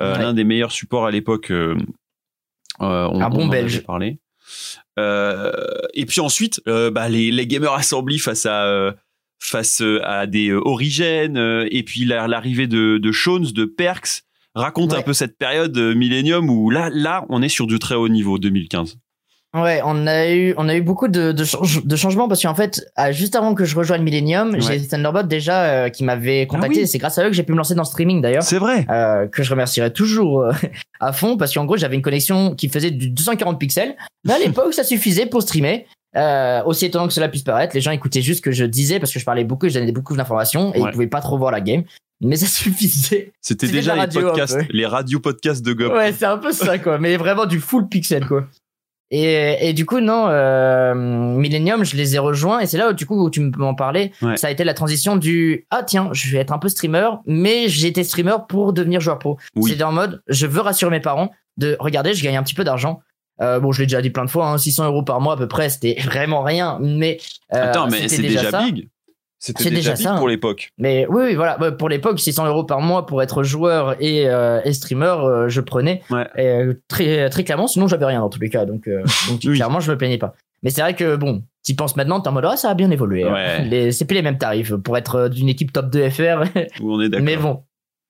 Euh, Ouais. L'un des meilleurs supports à l'époque. euh, euh, on, Un bon on Belge. parlé. Et puis ensuite, bah, les, les Gamers Assembly face à face à des Origènes et puis la- l'arrivée de, de Shones, de Perks. Raconte un peu cette période euh, Millennium où là, là, on est sur du très haut niveau 2015. Ouais, on a eu, on a eu beaucoup de, de, change- de changements parce qu'en fait, euh, juste avant que je rejoigne Millennium, Ouais. j'ai Thunderbot déjà euh, qui m'avait contacté. oui. C'est grâce à eux que j'ai pu me lancer dans le streaming d'ailleurs. C'est vrai. Euh, que je remercierai toujours euh, *laughs* à fond parce qu'en gros j'avais une connexion qui faisait du 240 pixels mais à *laughs* l'époque ça suffisait pour streamer euh, aussi étonnant que cela puisse paraître les gens écoutaient juste ce que je disais parce que je parlais beaucoup et je donnais beaucoup d'informations et Ouais. ils pouvaient pas trop voir la game mais ça suffisait C'était C'était déjà les podcasts, les radio podcasts de Gop. ouais c'est un peu ça quoi mais vraiment du full pixel quoi et, et du coup non euh, Millennium je les ai rejoints et c'est là où du coup où tu m'en parlais Ouais. ça a été la transition du ah tiens je vais être un peu streamer mais été streamer pour devenir joueur pro Oui. c'est en mode je veux rassurer mes parents de regardez je gagne un petit peu d'argent euh, bon je l'ai déjà dit plein de fois hein, 600 euros par mois à peu près c'était vraiment rien mais euh, Attends, mais c'était c'est déjà, ça. big. C'était déjà, déjà ça, pour hein. l'époque. Mais oui, oui, voilà. Ouais, Pour l'époque, 600 euros par mois pour être joueur et, euh, et streamer, euh, je prenais Ouais. Et, euh, très très clairement. Sinon, j'avais rien dans tous les cas, donc, euh, *laughs* donc Oui. clairement, je me plaignais pas. Mais c'est vrai que bon, t'y penses maintenant, t'es en mode ah ça a bien évolué. hein. Ouais. C'est plus les mêmes tarifs pour être d'une équipe top 2 FR. *laughs* Où on est d'accord. mais bon.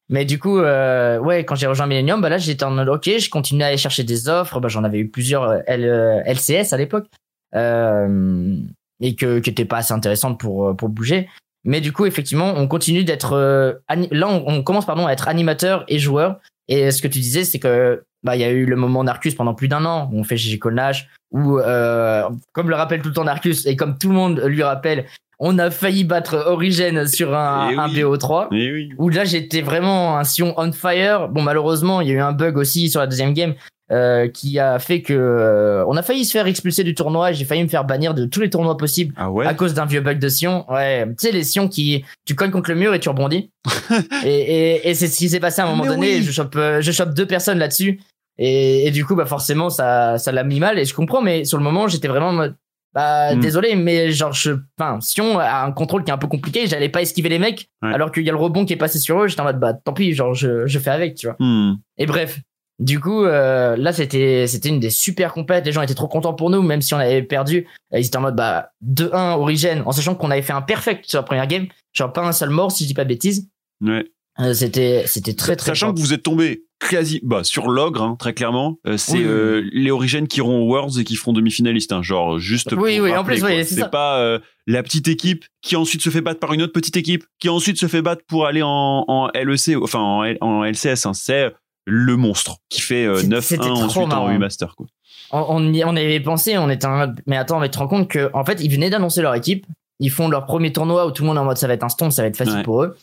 Mais du coup, euh, ouais, quand j'ai rejoint Millennium, bah là j'étais en mode ok, je continuais à aller chercher des offres. Bah j'en avais eu plusieurs L- LCS à l'époque. Euh, et que qui étaient pas assez intéressantes pour euh, pour bouger. Mais du coup, effectivement, on continue d'être euh, là, on, on commence pardon à être animateur et joueur. Et ce que tu disais, c'est que bah il y a eu le moment Narcus pendant plus d'un an où on fait GG Colnage, où euh, comme le rappelle tout le temps Narcus et comme tout le monde lui rappelle, on a failli battre Origin sur un, Eh un oui. BO3 Eh oui. où là j'étais vraiment un sion on fire. Bon malheureusement il y a eu un bug aussi sur la deuxième game euh, qui a fait que euh, on a failli se faire expulser du tournoi j'ai failli me faire bannir de tous les tournois possibles Ah ouais. à cause d'un vieux bug de sion. Ouais, tu sais les sions qui tu colles contre le mur et tu rebondis. *laughs* et et, et c'est ce qui s'est passé à un moment Mais donné. oui. Je chope euh, je chope deux personnes là-dessus et, et du coup bah forcément ça ça l'a mis mal et je comprends mais sur le moment j'étais vraiment bah Mm. désolé mais genre je enfin Sion a un contrôle qui est un peu compliqué j'allais pas esquiver les mecs Ouais. alors qu'il y a le rebond qui est passé sur eux j'étais en mode bah tant pis genre je, je fais avec tu vois Hmm. et bref du coup euh, là c'était c'était une des super compètes les gens étaient trop contents pour nous même si on avait perdu ils étaient en mode bah 2-1 origine en sachant qu'on avait fait un perfect sur la première game genre pas un seul mort si je dis pas de bêtises Ouais. Euh, c'était c'était très très Sachant fort. que vous êtes tombé quasi bah, sur l'ogre, hein, très clairement. Euh, c'est Oui, oui, les origines qui iront aux Worlds et qui feront demi-finaliste. Hein, genre, juste pour Oui, oui, en plus, c'est pas la petite équipe qui ensuite se fait battre par une autre petite équipe, qui ensuite se fait battre pour aller en, en LEC, enfin en LCS. Hein, c'est le monstre qui fait euh, C'est- 9-1 c'était trop ensuite en marrant. U-Master. Quoi. on, on, y- on avait pensé, on était en mode, mais attends, mais tu te rends compte que, en fait, ils venaient d'annoncer leur équipe. Ils font leur premier tournoi où tout le monde est en mode ça va être un stomp, ça va être facile Ouais. pour eux.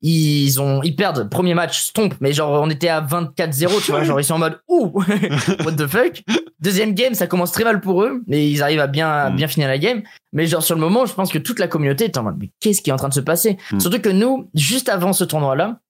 Ils ont, ils perdent premier match stomp, mais genre on était à 24-0, tu vois, *laughs* genre ils sont en mode ouh, *laughs* what the fuck. Deuxième game, ça commence très mal pour eux, mais ils arrivent à bien, à Mm. bien finir la game. Mais genre sur le moment, je pense que toute la communauté est en mode mais qu'est-ce qui est en train de se passer? Mm. Surtout que nous, juste avant ce tournoi-là,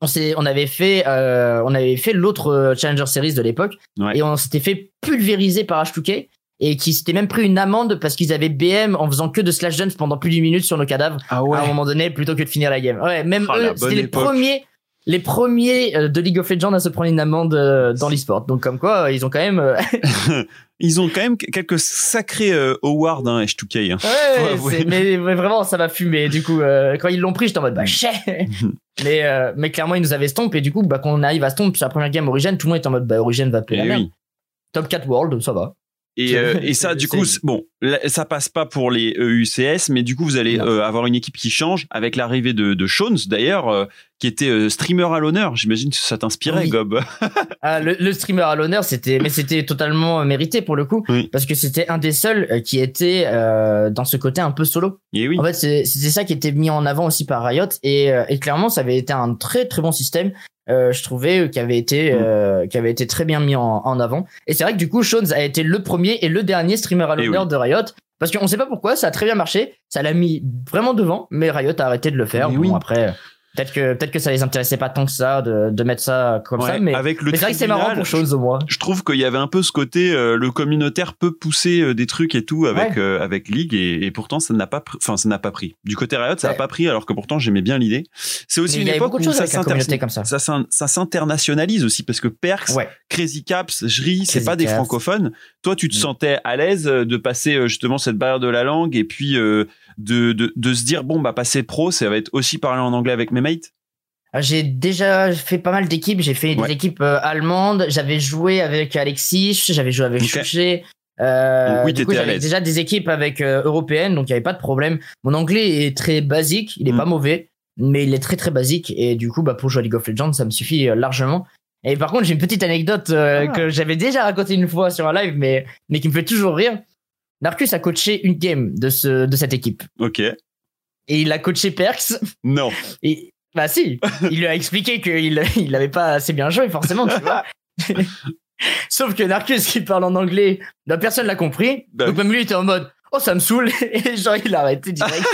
on s'est, on avait fait, euh, on avait fait l'autre euh, Challenger Series de l'époque Ouais. et on s'était fait pulvériser par H2K. et qui s'étaient même pris une amende parce qu'ils avaient BM en faisant que de slash jumps pendant plus d'une minute sur nos cadavres Ah à un moment donné plutôt que de finir la game. Ouais, même Ah, eux, c'était les premiers, les premiers euh, de League of Legends à se prendre une amende euh, dans l'e-sport. Donc comme quoi, ils ont quand même. euh, *laughs* *laughs* Ils ont quand même quelques sacrés awards, hein, H2K. hein. Ouais, Ouais, mais, mais vraiment, ça m'a fumé. Du coup, euh, quand ils l'ont pris, j'étais en mode bah chais. *laughs* mais euh, mais clairement, ils nous avaient stomp et du coup, bah quand on arrive à stomp sur la première game Origin, tout le monde est en mode bah Origin va payer Eh la merde. oui. Top 4 World, ça va. Et, euh, et ça, du coup, bon, ça passe pas pour les EUCS, mais du coup, vous allez euh, avoir une équipe qui change avec l'arrivée de, de Shones, d'ailleurs, euh, qui était euh, streamer à l'honneur. J'imagine que ça t'inspirait, Oui. Gob. *laughs* Ah, le, le streamer à l'honneur, c'était, mais c'était totalement mérité pour le coup, Oui. parce que c'était un des seuls euh, qui était euh, dans ce côté un peu solo. Et oui. En fait, c'est- c'était ça qui était mis en avant aussi par Riot, et, euh, et clairement, ça avait été un très très bon système. euh, je trouvais euh, qui avait été euh, qui avait été très bien mis en, en avant. Et c'est vrai que du coup, Shones a été le premier et le dernier streamer à Eh l'honneur oui. de Riot. Parce qu'on sait pas pourquoi, ça a très bien marché, ça l'a mis vraiment devant, mais Riot a arrêté de le faire. Mais bon, oui. après, peut-être que peut-être que ça les intéressait pas tant que ça de, de mettre ça comme ça, mais, avec le mais c'est vrai que c'est marrant pour Shones au moins. je trouve qu'il y avait un peu ce côté euh, le communautaire peut pousser euh, des trucs et tout avec Ouais. euh, avec League et, et pourtant ça n'a pas enfin ça n'a pas pris du côté Riot ça n'a Ouais. pas pris alors que pourtant j'aimais bien l'idée c'est aussi Mais il une époque beaucoup de où choses ça s'internationalise aussi parce que Perks. Crazy Caps Jri c'est pas des francophones toi tu te Mm. sentais à l'aise euh, de passer euh, justement cette barrière de la langue et puis euh, de, de de se dire bon bah passer pro ça va être aussi parler en anglais avec mes mates Euh, J'ai déjà fait pas mal d'équipes. J'ai fait Ouais. des équipes euh, allemandes. J'avais joué avec Alexis. J'avais joué avec Ok. Chouché. Euh, oui, du coup, j'avais déjà des équipes avec euh, européennes, donc il y avait pas de problème. Mon anglais est très basique. Il est Mm. pas mauvais, mais il est très très basique. Et du coup, bah pour jouer à League of Legends, ça me suffit largement. Et par contre, j'ai une petite anecdote euh, Ah. que j'avais déjà racontée une fois sur un live, mais mais qui me fait toujours rire. Narcus a coaché une game de ce de cette équipe ok et il a coaché Perks. non *laughs* Et bah si, il lui a expliqué qu'il il avait pas assez bien joué forcément, tu vois. *laughs* Sauf que Narcus qui parle en anglais, bah, personne l'a compris. Bah donc même lui il était en mode oh ça me saoule *laughs* et genre il a arrêté direct.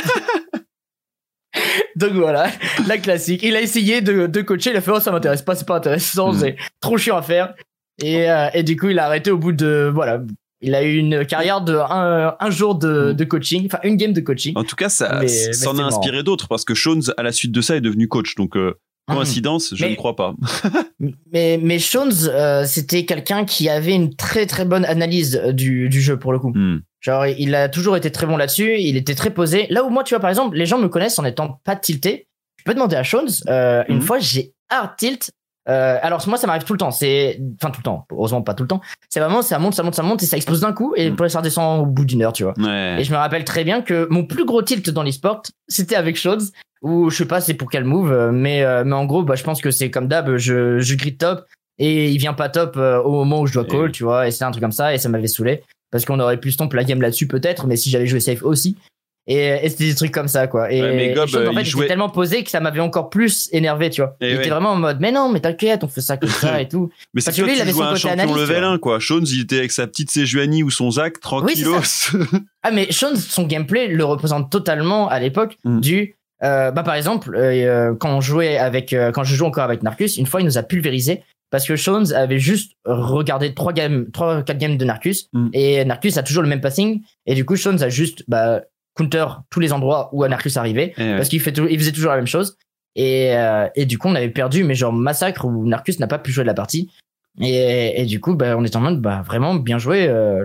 donc voilà, la classique. Il a essayé de, de coacher, il a fait oh ça m'intéresse pas, c'est pas intéressant, Mhm. c'est trop chiant à faire. Et, euh, et du coup il a arrêté au bout de voilà. Il a eu une carrière de un, un jour de, Mhm. de coaching, enfin une game de coaching. en tout cas ça Mais- mais ça en c'est a inspiré d'autres parce que Shones à la suite de ça est devenu coach donc euh, Mhm. coïncidence je Mais- ne crois pas *laughs* Mais, mais Shones, euh, c'était quelqu'un qui avait une très très bonne analyse euh, du, du jeu pour le coup. Hmm. Genre, il a toujours été très bon là-dessus, il était très posé. Là où moi, tu vois, par exemple, les gens me connaissent en étant pas tilté. Je peux demander à Shones, euh, une fois, j'ai hard tilt. Euh, alors moi, ça m'arrive tout le temps. C'est, enfin tout le temps. Heureusement pas tout le temps. C'est vraiment, ça monte, ça monte, ça monte et ça explose d'un coup et Mhm. pour ça redescend au bout d'une heure, tu vois. ouais Et je me rappelle très bien que mon plus gros tilt dans l'e-sport, c'était avec Shones, où je sais pas c'est pour quel move, mais, euh, mais en gros, bah, je pense que c'est comme d'hab, je, je grid top, et il vient pas top euh, au moment où je dois call, tu vois, et c'est un truc comme ça, et ça m'avait saoulé, parce qu'on aurait pu stomp la game là-dessus peut-être, mais si j'avais joué safe aussi. Et, et c'était des trucs comme ça, quoi. Et, Ouais, mais Gob, Shones, en euh, fait, il il jouait- tellement posé que ça m'avait encore plus énervé, tu vois. Et il ouais. était vraiment en mode, mais non, mais t'inquiète, on fait ça comme ça *laughs* et tout. Mais c'est que lui, il avait son un côté champion analyste, level tu vois. 1, quoi. Shones, il était avec sa petite Sejuani ou son Zach, tranquillos. Ah mais Sean, son gameplay le représente totalement à l'époque Mm. du. euh, bah par exemple, euh, quand on jouait avec, euh, quand je joue encore avec Narcus, une fois il nous a pulvérisé parce que Shones avait juste regardé trois games, trois quatre games de Narcus Mm. et Narcus a toujours le même passing et du coup Shones a juste bah counter tous les endroits où Narcus arrivait Eh ouais. parce qu'il fait toujours- il faisait toujours la même chose et euh, et du coup on avait perdu mais genre massacre où Narcus n'a pas pu jouer de la partie et, et du coup bah on était en mode bah vraiment bien joué euh,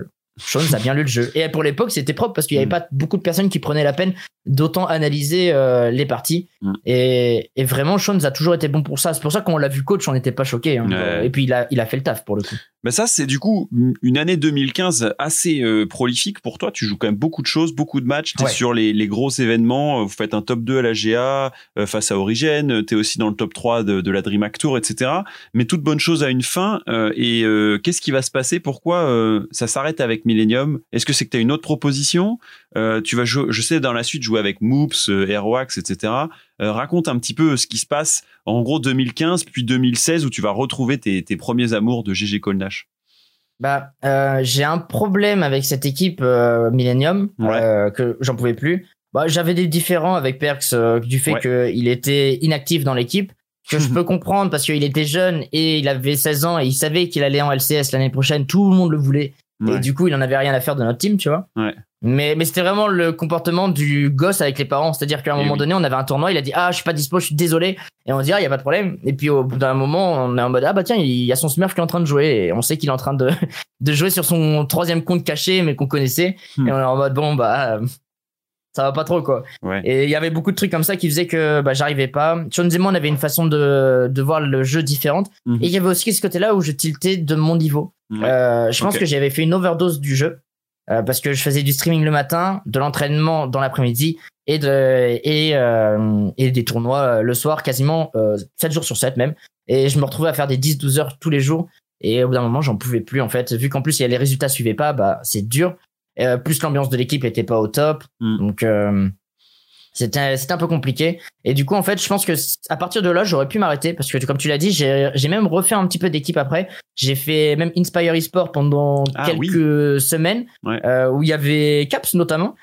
a bien lu le jeu et pour l'époque c'était propre parce qu'il y avait Mm. pas beaucoup de personnes qui prenaient la peine d'autant analyser euh, les parties Mm. et, et vraiment Shones a toujours été bon pour ça c'est pour ça qu'on l'a vu coach on n'était pas choqué hein. Ouais. et puis il a il a fait le taf pour le coup Bah ça, c'est du coup une année 2015 assez euh, prolifique pour toi. Tu joues quand même beaucoup de choses, beaucoup de matchs. T'es Ouais. sur les, les gros événements. Vous faites un top 2 à la GA euh, face à Origin. T'es aussi dans le top 3 de, de la DreamHack Tour, etc. Mais toute bonne chose a une fin. euh, et euh, qu'est-ce qui va se passer? Pourquoi euh, ça s'arrête avec Millennium? Est-ce que c'est que t'as une autre proposition? Euh, Tu vas jouer, je sais, dans la suite jouer avec Moops, euh, Airwax, etc. Euh, raconte un petit peu ce qui se passe en gros 2015 puis 2016 où tu vas retrouver tes, tes premiers amours de GG Colnash. Bah, euh, j'ai un problème avec cette équipe Millennium Ouais. que j'en pouvais plus. Bah, j'avais des différends avec Perks du fait Ouais. qu'il était inactif dans l'équipe que je *laughs* peux comprendre parce qu'il était jeune et il avait 16 ans et il savait qu'il allait en LCS l'année prochaine. Tout le monde le voulait. Ouais. Et du coup, il en avait rien à faire de notre team, tu vois. Ouais. Mais, mais c'était vraiment le comportement du gosse avec les parents. C'est-à-dire qu'à un Eh moment oui. donné, on avait un tournoi, il a dit, ah, je suis pas dispo, je suis désolé. Et on dit, ah, il y a pas de problème. Et puis, au bout d'un moment, on est en mode, ah, bah tiens, il y a son Smurf qui est en train de jouer. Et on sait qu'il est en train de, *laughs* de jouer sur son troisième compte caché, mais qu'on connaissait. Hmm. Et on est en mode, bon, bah, ça va pas trop, quoi. Ouais. Et il y avait beaucoup de trucs comme ça qui faisaient que bah, j'arrivais pas. Jones et moi, on avait une façon de, de voir le jeu différente. Mhm. Et il y avait aussi ce côté-là où je tiltais de mon niveau. Ouais. Euh, je pense que j'avais fait une overdose du jeu. euh, parce que je faisais du streaming le matin, de l'entraînement dans l'après-midi et de et euh, et des tournois euh, le soir quasiment euh, 7 jours sur 7 même et je me retrouvais à faire des 10 12 heures tous les jours et au bout d'un moment j'en pouvais plus en fait vu qu'en plus il y a les résultats suivaient pas bah c'est dur Euh, plus l'ambiance de l'équipe était pas au top. Mm. donc euh, c'était c'était un peu compliqué. Et du coup en fait je pense que à partir de là j'aurais pu m'arrêter parce que comme tu l'as dit j'ai j'ai même refait un petit peu d'équipe après. J'ai fait même Inspire eSport pendant Ah, quelques semaines Ouais. euh, où il y avait Caps notamment.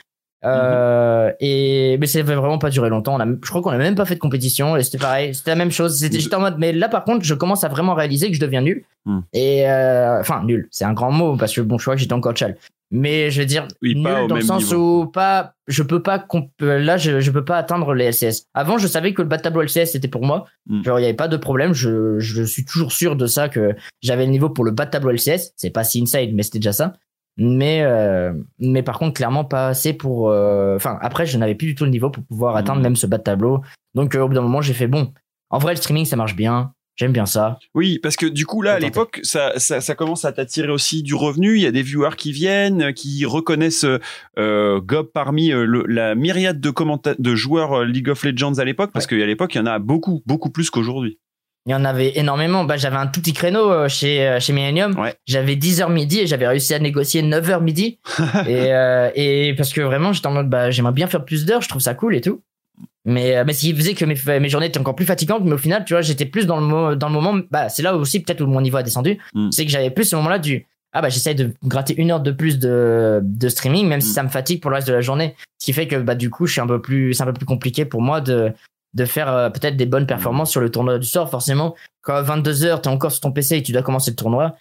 Euh, et mais ça avait vraiment pas duré longtemps. On a, je crois qu'on a même pas fait de compétition et c'était pareil c'était la même chose. C'était j'étais en mode mais là par contre je commence à vraiment réaliser que je deviens nul. Mm. et euh, enfin nul c'est un grand mot parce que bon je crois que j'étais encore chal mais je veux dire Oui, nul pas au dans le sens niveau. où pas je peux pas là je, je peux pas atteindre les LCS avant je savais que le bas de tableau LCS c'était pour moi. Mm. genre il y avait pas de problème. Je, je suis toujours sûr de ça que j'avais le niveau pour le bas de tableau LCS c'est pas si inside mais c'était déjà ça. Mais euh, mais par contre clairement pas assez pour euh, enfin après je n'avais plus du tout le niveau pour pouvoir Mm. atteindre même ce bas de tableau. Donc euh, au bout d'un moment j'ai fait bon en vrai le streaming ça marche bien j'aime bien ça Oui, parce que du coup là, à l'époque, ça, ça, ça commence à t'attirer aussi du revenu. Il y a des viewers qui viennent, euh, qui reconnaissent euh, Gob parmi euh, le- la myriade de de joueurs euh, League of Legends à l'époque, parce qu'à l'époque, il y en a beaucoup, beaucoup plus qu'aujourd'hui. Il y en avait énormément. Bah, j'avais un tout petit créneau euh, chez, euh, chez Millennium. Ouais. J'avais 10h midi et j'avais réussi à négocier 9h midi. *laughs* et, euh, et parce que vraiment, j'étais en mode, bah, j'aimerais bien faire plus d'heures, je trouve ça cool et tout. Mais, euh, mais ce qui faisait que mes, mes journées étaient encore plus fatigantes, mais au final, tu vois, j'étais plus dans le, dans le moment, bah, c'est là aussi peut-être où mon niveau a descendu. Mm. C'est que j'avais plus ce moment-là du, ah bah, j'essaye de gratter une heure de plus de, de streaming, même si Mm. ça me fatigue pour le reste de la journée. Ce qui fait que, bah, du coup, je suis un peu plus, c'est un peu plus compliqué pour moi de, de faire euh, peut-être des bonnes performances sur le tournoi du sort, forcément quand à 22h t'es encore sur ton PC et tu dois commencer le tournoi,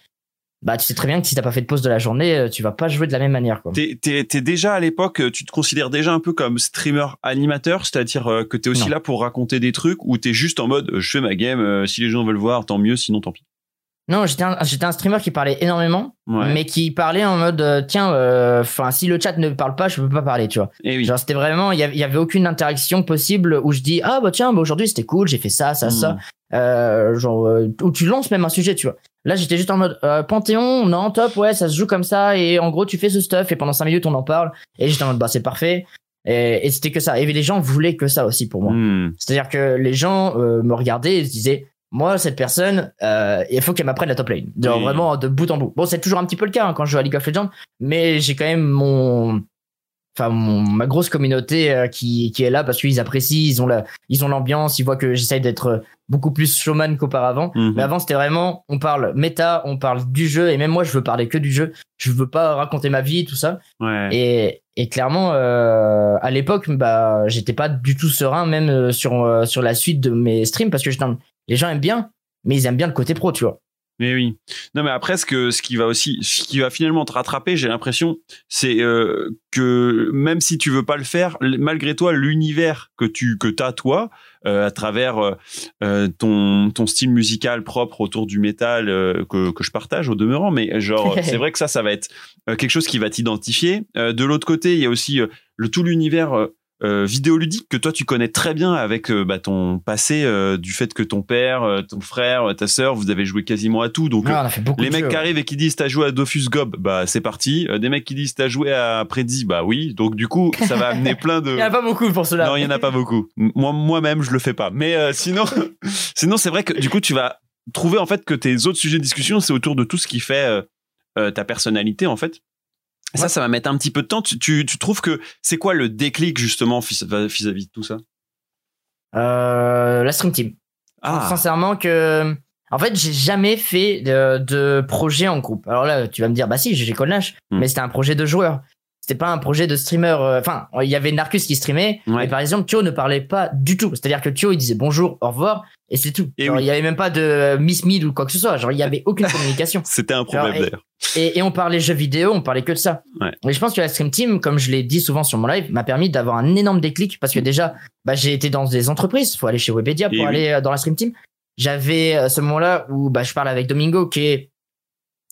bah tu sais très bien que si t'as pas fait de pause de la journée, euh, tu vas pas jouer de la même manière. T'es, déjà à l'époque, euh, tu te considères déjà un peu comme streamer animateur, c'est-à-dire euh, que t'es aussi Non. là pour raconter des trucs ou t'es juste en mode je fais ma game, si les gens veulent voir, tant mieux, sinon tant pis? Non, j'étais un, un streamer qui parlait énormément, Ouais. mais qui parlait en mode tiens, enfin si le chat ne parle pas, je peux pas parler, tu vois. Et oui. Genre c'était vraiment, il y avait, il y avait aucune interaction possible où je dis ah bah tiens, bah, aujourd'hui c'était cool, j'ai fait ça, ça, ça. Euh, genre où tu lances même un sujet, tu vois. Là j'étais juste en mode euh, Panthéon, non top, ouais ça se joue comme ça et en gros tu fais ce stuff et pendant 5 minutes on en parle et j'étais en mode bah c'est parfait. Et, et c'était que ça. Et les gens voulaient que ça aussi pour moi. Hmm. C'est-à-dire que les gens euh, me regardaient et se disaient moi cette personne euh, il faut qu'elle m'apprenne la top lane. Genre vraiment de bout en bout. Bon c'est toujours un petit peu le cas hein, quand je joue à League of Legends mais j'ai quand même mon enfin mon, ma grosse communauté euh, qui qui est là parce qu'ils apprécient ils ont la ils ont l'ambiance ils voient que j'essaye d'être beaucoup plus showman qu'auparavant Mhm. mais avant c'était vraiment on parle méta on parle du jeu et même moi je veux parler que du jeu je veux pas raconter ma vie tout ça Ouais. et, et clairement, euh, à l'époque, bah, j'étais pas du tout serein, même euh, sur euh, sur la suite de mes streams, parce que je, les gens aiment bien, mais ils aiment bien le côté pro, tu vois. Mais oui. Non, mais après, ce que, ce qui va aussi, ce qui va finalement te rattraper, j'ai l'impression, c'est euh, que même si tu veux pas le faire, malgré toi, l'univers que tu que t'as toi, euh, à travers euh, euh, ton ton style musical propre autour du métal euh, que que je partage au demeurant, mais genre *laughs* c'est vrai que ça, ça va être euh, quelque chose qui va t'identifier. Euh, de l'autre côté, il y a aussi le tout l'univers. Euh, vidéoludique que toi tu connais très bien avec euh, bah, ton passé euh, du fait que ton père, euh, ton frère, euh, ta sœur, vous avez joué quasiment à tout. Donc Ouais, on a fait beaucoup les mecs jeux, qui arrivent et qui disent t'as joué à Dofus Gob, bah c'est parti. Euh, des mecs qui disent t'as joué à Predi, bah oui. Donc du coup ça va amener *laughs* plein de. Il y en a pas beaucoup pour cela. Non, il y en a pas beaucoup. Moi moi-même je le fais pas. Mais euh, sinon *laughs* sinon c'est vrai que du coup tu vas trouver en fait que tes autres sujets de discussion c'est autour de tout ce qui fait ta personnalité en fait. Ça, ça va mettre un petit peu de temps. Tu, tu, tu trouves que c'est quoi le déclic justement vis- vis-à-vis de tout ça? Euh, la stream team. Ah, Sincèrement que, en fait, j'ai jamais fait de, de projet en groupe. Alors là, tu vas me dire, bah si, j'ai Colnash, Hmm. mais c'était un projet de joueurs. C'était pas un projet de streamer. euh, Enfin, il y avait Narcus qui streamait, Ouais. mais par exemple, Thio ne parlait pas du tout. C'est-à-dire que Thio, il disait bonjour, au revoir, et c'est tout. Genre, oui. Il y avait même pas de Miss Mid ou quoi que ce soit. Genre, il y avait aucune *laughs* communication. C'était un problème et- d'ailleurs. Et, et on parlait jeux vidéo, on parlait que de ça. Ouais. Et je pense que la Stream Team, comme je l'ai dit souvent sur mon live, m'a permis d'avoir un énorme déclic parce que déjà, bah, j'ai été dans des entreprises, faut aller chez Webedia pour Et aller euh, dans la Stream Team. J'avais euh, ce moment-là où bah, je parle avec Domingo qui est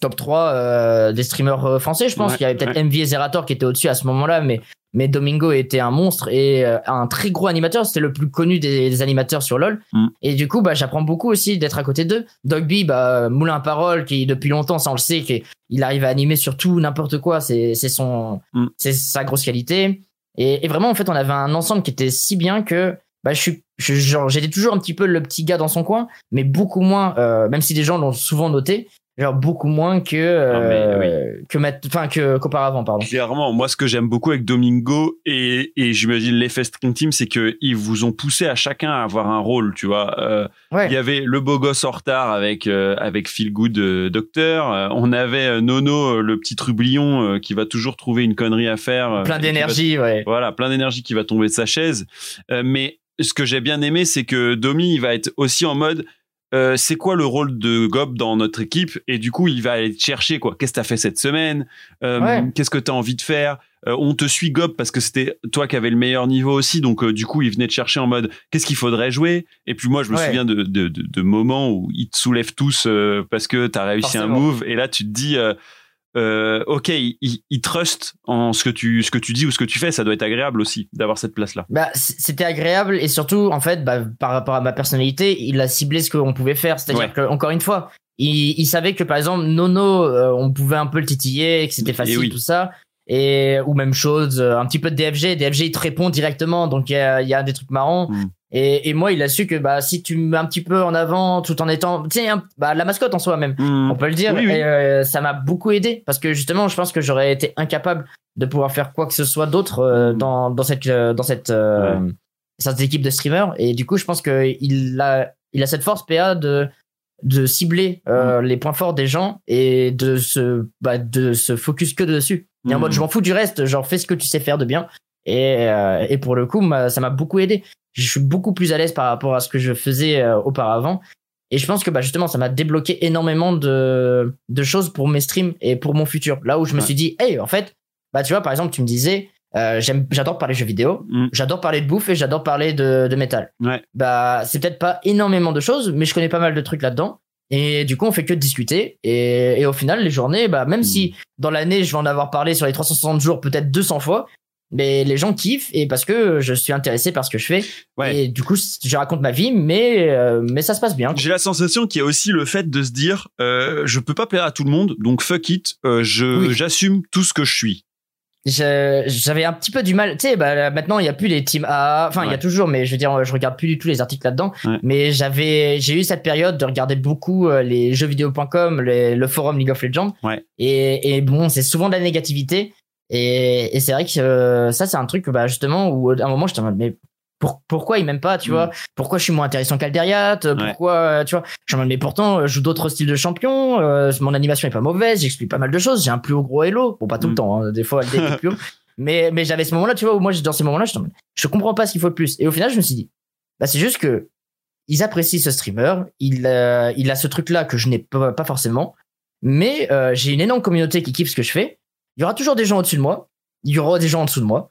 top 3 euh, des streamers euh, français, je pense. Ouais, qu'il y avait peut-être ouais. MV et Zerator qui était au-dessus à ce moment-là, mais mais Domingo était un monstre et euh, un très gros animateur. C'était le plus connu des, des animateurs sur LoL. Mm. Et du coup, bah, j'apprends beaucoup aussi d'être à côté d'eux. Dogby, bah, moulin à parole, qui depuis longtemps, ça on le sait, qui il arrive à animer sur tout n'importe quoi. C'est c'est son Mm. c'est sa grosse qualité. Et, et vraiment, en fait, on avait un ensemble qui était si bien que bah, je suis je- genre j'étais toujours un petit peu le petit gars dans son coin, mais beaucoup moins. euh, même si des gens l'ont souvent noté, genre beaucoup moins que euh, que mat- enfin que qu'auparavant, pardon. Clairement, moi, ce que j'aime beaucoup avec Domingo et, et j'imagine l'effet Stream Team, c'est que ils vous ont poussé à chacun à avoir un rôle, tu vois. Euh, Ouais. Il y avait le beau gosse en retard avec euh, avec Feel Good euh, Docteur. Euh, on avait Nono, le petit trublion euh, qui va toujours trouver une connerie à faire. Plein va- d'énergie, ouais. Voilà, plein d'énergie qui va tomber de sa chaise. Euh, mais ce que j'ai bien aimé, c'est que Domi, il va être aussi en mode. Euh, c'est quoi le rôle de Gob dans notre équipe et du coup il va aller te chercher quoi. Qu'est-ce que t'as fait cette semaine? Euh, Ouais. qu'est-ce que t'as envie de faire? Euh, on te suit Gob parce que c'était toi qui avais le meilleur niveau aussi donc du coup il venait te chercher en mode qu'est-ce qu'il faudrait jouer? Et puis moi je me Ouais. souviens de, de, de, de moments où ils te soulèvent tous parce que t'as réussi un move et là tu te dis euh, ok, il, il, il trust en ce que tu ce que tu dis ou ce que tu fais, ça doit être agréable aussi d'avoir cette place là. Bah, c'était agréable et surtout, en fait, bah, par rapport à ma personnalité, il a ciblé ce qu'on pouvait faire. C'est-à-dire Ouais. que, encore une fois, il, il savait que par exemple, Nono, euh, on pouvait un peu le titiller, que c'était facile, oui. tout ça. Et, ou même chose, euh, un petit peu de DFG. DFG, il te répond directement, donc il y a, il y a des trucs marrants. Mm. Et, et moi, il a su que, bah, si tu me mets un petit peu en avant, tout en étant, tu sais, bah, la mascotte en soi même. Hmm. On peut le dire. Oui, oui. Et, euh, ça m'a beaucoup aidé parce que justement, je pense que j'aurais été incapable de pouvoir faire quoi que ce soit d'autre euh, Mm. dans, dans cette euh, dans cette euh, cette équipe de streamers. Et du coup, je pense que il a il a cette force PA de de cibler euh, Mm. les points forts des gens et de se bah, de se focus que dessus. Et en mode, je m'en fous du reste. Genre, fais ce que tu sais faire de bien. Et euh, et pour le coup, ça m'a beaucoup aidé. Je suis beaucoup plus à l'aise par rapport à ce que je faisais euh, auparavant. Et je pense que bah justement, ça m'a débloqué énormément de, de choses pour mes streams et pour mon futur. Là où je me suis dit, hey, en fait, bah tu vois, par exemple, tu me disais, euh, j'aime, j'adore parler jeux vidéo, Mm. j'adore parler de bouffe et j'adore parler de, de métal. Ouais. Bah c'est peut-être pas énormément de choses, mais je connais pas mal de trucs là-dedans. Et du coup, on fait que discuter. Et, et au final, les journées, bah même Mm. si dans l'année, je vais en avoir parlé sur les 360 jours peut-être 200 fois, mais les gens kiffent et parce que je suis intéressé par ce que je fais. Ouais. Et du coup, je raconte ma vie, mais euh, mais ça se passe bien. J'ai la sensation qu'il y a aussi le fait de se dire euh, je peux pas plaire à tout le monde, donc fuck it, euh, je Oui. j'assume tout ce que je suis. J'avais un petit peu du mal. Tu sais, bah, maintenant, il y a plus les teams A. Enfin, il y a toujours, mais je veux dire, je regarde plus du tout les articles là-dedans. Ouais. Mais j'avais, j'ai eu cette période de regarder beaucoup euh, les jeuxvideo.com, les- le forum League of Legends. Ouais. Et, et bon, c'est souvent de la négativité. Et, et c'est vrai que euh, ça, c'est un truc, bah, justement, où à un moment, je te demande, mais pour- pourquoi ils m'aiment pas, tu Mm. vois? Pourquoi je suis moins intéressant qu'Alderiat? Pourquoi, euh, tu vois? Je mais pourtant, euh, je joue d'autres styles de champions. euh, mon animation est pas mauvaise. J'explique pas mal de choses. J'ai un plus haut gros hello. Bon, pas tout Mm. le temps. hein, des fois, elle est plus haut. *laughs* Mais, mais j'avais ce moment-là, tu vois, où moi, dans ces moments-là, je, je comprends pas ce qu'il faut de plus. Et au final, je me suis dit, bah, c'est juste que ils apprécient ce streamer. Il, euh, il a ce truc-là que je n'ai pas, pas forcément. Mais euh, j'ai une énorme communauté qui kiffe ce que je fais. Il y aura toujours des gens au-dessus de moi. Il y aura des gens en dessous de moi.